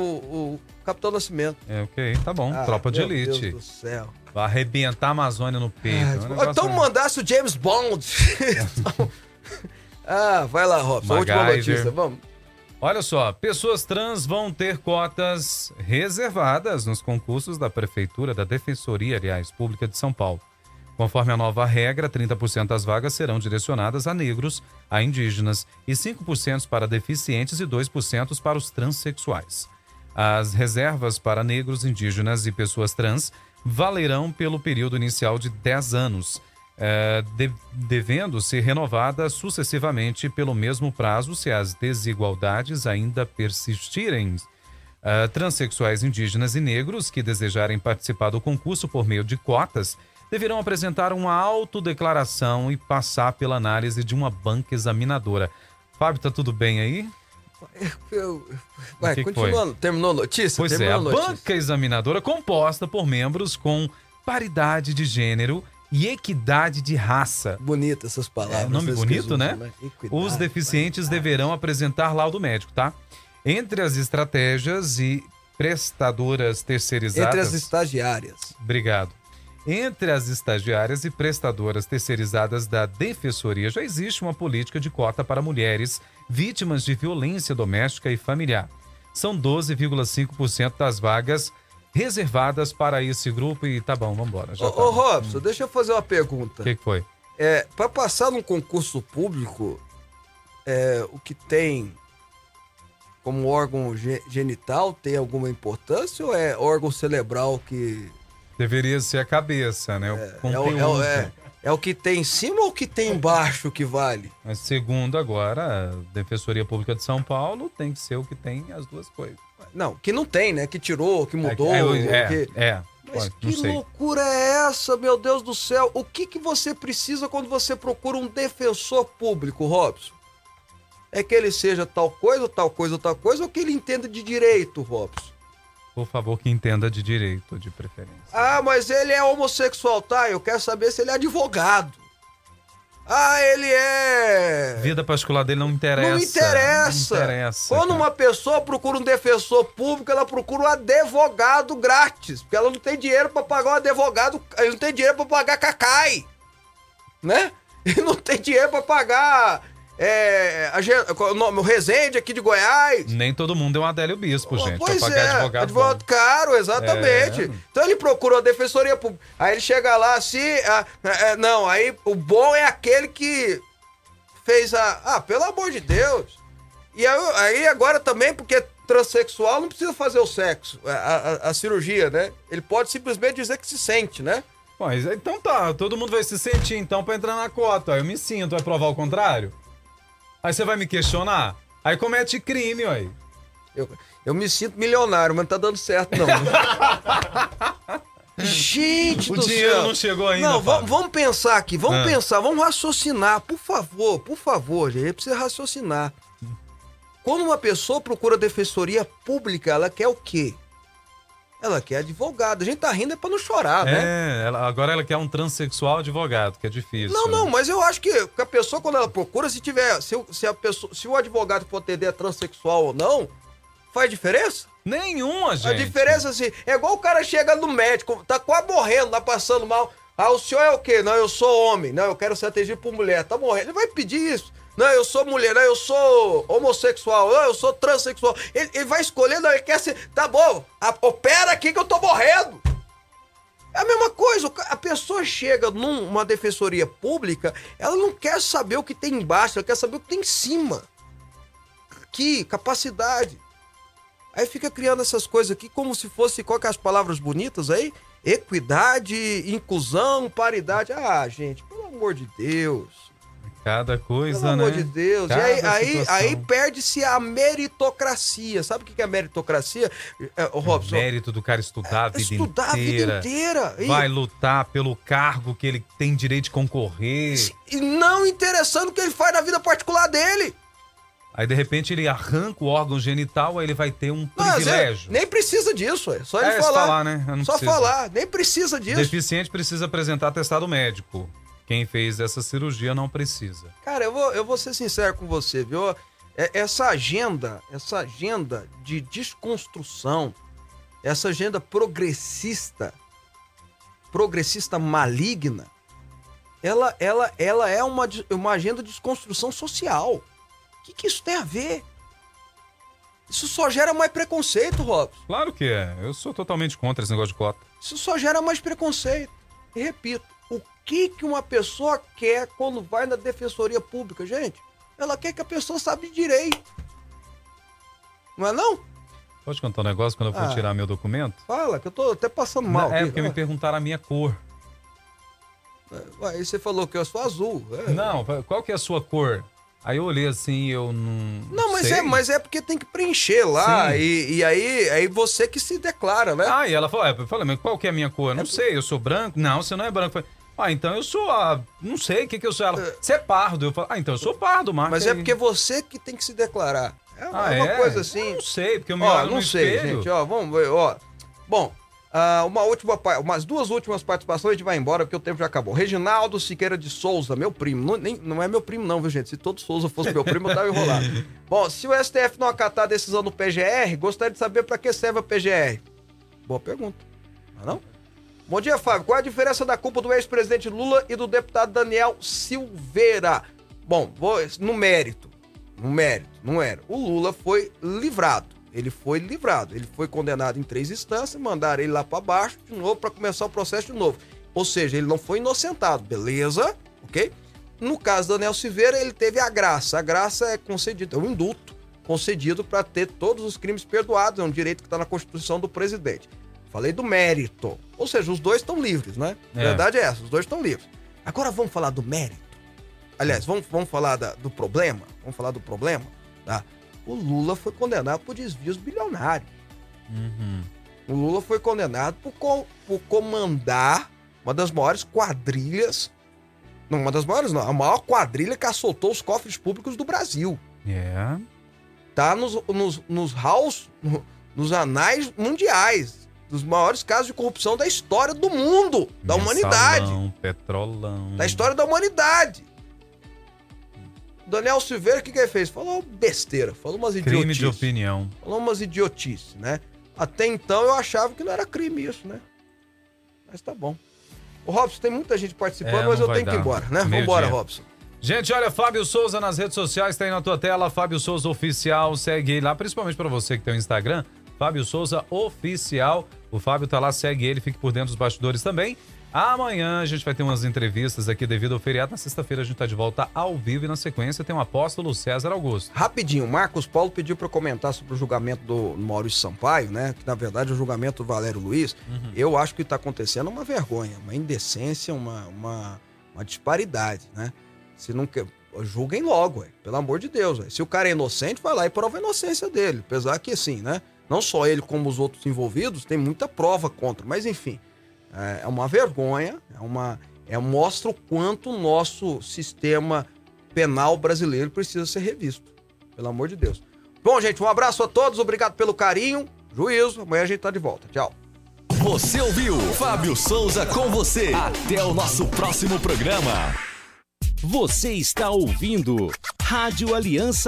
o Capitão Nascimento. É, ok, tá bom. Ah, Tropa de meu elite. Deus do céu. Vai arrebentar a Amazônia no peito. Ah, É um negócio- então mandasse o James Bond. [LAUGHS] Ah, vai lá, Robson. Última notícia, vamos. Olha só, pessoas trans vão ter cotas reservadas nos concursos da Prefeitura, da Defensoria, aliás, Pública de São Paulo. Conforme a nova regra, 30% das vagas serão direcionadas a negros, a indígenas e 5% para deficientes e 2% para os transexuais. As reservas para negros, indígenas e pessoas trans valerão pelo período inicial de 10 anos, eh, de- devendo ser renovadas sucessivamente pelo mesmo prazo se as desigualdades ainda persistirem. Ah, transexuais indígenas e negros que desejarem participar do concurso por meio de cotas deverão apresentar uma autodeclaração e passar pela análise de uma banca examinadora. Fábio, tá tudo bem aí? Eu- Vai, que que continuando. Terminou a notícia? Pois é, Terminou a a notícia. banca examinadora composta por membros com paridade de gênero e equidade de raça. Bonita essas palavras. É, nome bonito, usam, né? Equidade, Os deficientes deverão apresentar laudo médico, tá? Entre as estratégias e prestadoras terceirizadas. Entre as estagiárias. Obrigado. Entre as estagiárias e prestadoras terceirizadas da Defensoria já existe uma política de cota para mulheres vítimas de violência doméstica e familiar. São 12,5% das vagas reservadas para esse grupo e tá bom, vambora. Já Ô, tá. ô, Robson, deixa eu fazer uma pergunta. O que, que foi? É, para passar num concurso público, é, o que tem como órgão ge- genital tem alguma importância ou é órgão cerebral que Deveria ser a cabeça, né? O é, o- conteúdo. é é- é o que tem em cima ou o que tem embaixo que vale? Mas segundo agora, a Defensoria Pública de São Paulo tem que ser o que tem as duas coisas. Não, que não tem, né? Que tirou, que mudou. É, é, que... é. Mas que loucura é essa, meu Deus do céu? O que, que você precisa quando você procura um defensor público, Robson? É que ele seja tal coisa, tal coisa, tal coisa, ou que ele entenda de direito, Robson? Por favor, que entenda de direito, de preferência. Ah, mas ele é homossexual, tá? Eu quero saber se ele é advogado. Ah, ele é. Vida particular dele não interessa. Não interessa. Não interessa. Quando cara. uma pessoa procura um defensor público, ela procura um advogado grátis, porque ela não tem dinheiro pra pagar um advogado, ele não tem dinheiro pra pagar cacai, né? [LAUGHS] E não tem dinheiro pra pagar é, a, é o nome, o Resende aqui de Goiás. Nem todo mundo é um Adélio Bispo, gente. Pois é, advogado. advogado caro, exatamente. É. Então ele procurou a defensoria pública. Aí ele chega lá assim, ah, é, não, aí o bom é aquele que fez a. Ah, pelo amor de Deus. E aí, aí agora também, porque transexual não precisa fazer o sexo, a, a- a cirurgia, né? Ele pode simplesmente dizer que se sente, né? Mas então tá, todo mundo vai se sentir então pra entrar na cota. Eu me sinto, vai provar o contrário? Aí você vai me questionar? Aí comete crime, aí. Eu, eu me sinto milionário, mas não tá dando certo, não. [LAUGHS] Gente O do dinheiro céu. não chegou ainda, Não, vamos pensar aqui, vamos Ah. pensar, vamos raciocinar, por favor, por favor, gente, precisa raciocinar. Quando uma pessoa procura defensoria pública, ela quer o quê? Ela quer advogado. A gente tá rindo é pra não chorar, né? É, agora ela quer um transexual advogado, que é difícil. Não, não, mas eu acho que a pessoa, quando ela procura, se tiver. Se, o- se a pessoa, se o advogado for atender é transexual ou não, faz diferença? Nenhuma, gente. A diferença, assim, é igual o cara chega no médico, tá quase morrendo, tá passando mal. Ah, o senhor é o quê? Não, eu sou homem. Não, eu quero ser atendido por mulher. Tá morrendo. Ele vai pedir isso. Não, eu sou mulher. Não, eu sou homossexual. Não, eu sou transexual. Ele, ele vai escolher, não, ele quer ser. Tá bom, a- opera aqui que eu tô morrendo. É a mesma coisa, a pessoa chega numa defensoria pública, ela não quer saber o que tem embaixo, ela quer saber o que tem em cima. Aqui, capacidade. Aí fica criando essas coisas aqui como se fosse, qual que é as palavras bonitas aí? Equidade, inclusão, paridade. Ah, gente, pelo amor de Deus. Cada coisa, Pelo né? amor de Deus. E Cada aí, aí, situação. aí perde-se a meritocracia. Sabe o que é meritocracia? É, Robson, Mérito do cara estudar a vida estudar a inteira. vida inteira. E- Vai lutar pelo cargo que ele tem direito de concorrer. E não interessando o que ele faz na vida particular dele. Aí de repente ele arranca o órgão genital, aí ele vai ter um Mas é, privilégio. nem precisa disso, é só ele É, falar. falar, né? Só preciso. falar, nem precisa disso. Deficiente precisa apresentar atestado médico. Quem fez essa cirurgia não precisa. Cara, eu vou, eu vou ser sincero com você, viu? É- Essa agenda, essa agenda de desconstrução, essa agenda progressista, progressista maligna, ela, ela, ela é uma, uma agenda de desconstrução social. O que, que isso tem a ver? Isso só gera mais preconceito, Robson. Claro que é. Eu sou totalmente contra esse negócio de cota. Isso só gera mais preconceito. E repito, que, que uma pessoa quer quando vai na defensoria pública, gente? Ela quer que a pessoa sabe direito. Não é não? Pode contar um negócio quando eu for Ah. tirar meu documento? Fala, que eu tô até passando mal. é porque me perguntaram a minha cor. Ah, Aí você falou que eu sou azul. É. Não, qual que é a sua cor? Aí eu olhei assim e eu não. Não, mas sei. é, mas é porque tem que preencher lá. E, e aí, aí você que se declara, né? Ah, e ela falou, é, eu falei, mas qual que é a minha cor? Eu não sei, eu sou branco? Não, você não é branco. Eu falei, ah, então eu sou a. Não sei o que, que eu sou. Ela, você é pardo. Eu falei, ah, então eu sou pardo, marca mas é porque você que tem que se declarar. É, Ah, é uma é? coisa assim. Eu não sei, porque eu me Ó, olho não sei, espelho. gente. Ó, vamos ver, ó. Bom, ah, uma última, umas duas últimas participações a gente vai embora porque o tempo já acabou. Reginaldo Siqueira de Souza, meu primo. Não, nem- não é meu primo, não, viu, gente? Se todo Souza fosse meu primo, eu tava enrolado. [LAUGHS] Bom, se o STF não acatar a decisão do PGR, gostaria de saber para que serve a PGR. Boa pergunta. Não, é não? Bom dia, Fábio. Qual é a diferença da culpa do ex-presidente Lula e do deputado Daniel Silveira? Bom, vou, no mérito. No mérito, não era. O Lula foi livrado. Ele foi livrado. Ele foi condenado em três instâncias, mandaram ele lá pra baixo de novo para começar o processo de novo. Ou seja, ele não foi inocentado, beleza? Ok? No caso do Daniel Silveira, ele teve a graça. A graça é concedida, é um indulto concedido para ter todos os crimes perdoados. É um direito que está na Constituição do presidente. Falei do mérito. Ou seja, os dois estão livres, né? A É. verdade é essa, os dois estão livres. Agora vamos falar do mérito. Aliás, vamos, vamos falar da- do problema? Vamos falar do problema? Tá? O Lula foi condenado por desvios bilionários. Uhum. O Lula foi condenado por, co- por comandar uma das maiores quadrilhas. Não, uma das maiores, não. A maior quadrilha que assaltou os cofres públicos do Brasil. É. Tá nos, nos, nos no- nos anais mundiais. Dos maiores casos de corrupção da história do mundo, da humanidade. Mensalão, Petrolão. Da história da humanidade. Daniel Silveira, o que, que ele fez? Falou besteira, falou umas idiotices. Crime de opinião. Falou umas idiotices, né? Até então eu achava que não era crime isso, né? Mas tá bom. O Robson, tem muita gente participando, É, mas eu tenho que ir dar. embora, né? Meio Vambora, dia. Robson. Gente, olha, Fábio Souza nas redes sociais, tá aí na tua tela, Fábio Souza Oficial, segue lá, principalmente pra você que tem o Instagram, Fábio Souza Oficial. O Fábio tá lá, segue ele, fique por dentro dos bastidores também. Amanhã a gente vai ter umas entrevistas aqui devido ao feriado. Na sexta-feira a gente tá de volta ao vivo e na sequência tem o apóstolo César Augusto. Rapidinho, Marcos Paulo pediu para comentar sobre o julgamento do Maurício Sampaio, né? Que na verdade é o julgamento do Valério Luiz. Eu acho que está acontecendo uma vergonha, uma indecência, uma, uma, uma disparidade, né? Se não quer. Julguem logo, ué, pelo amor de Deus. ué. Se o cara é inocente, vai lá e prova a inocência dele. Apesar que, assim, né? Não só ele, como os outros envolvidos, tem muita prova contra. Mas, enfim, é é uma vergonha, é uma. É, mostra o quanto o nosso sistema penal brasileiro precisa ser revisto. Pelo amor de Deus. Bom, gente, um abraço a todos, obrigado pelo carinho. Juízo, amanhã a gente tá de volta. Tchau. Você ouviu Fábio Souza com você. Até o nosso próximo programa. Você está ouvindo Rádio Aliança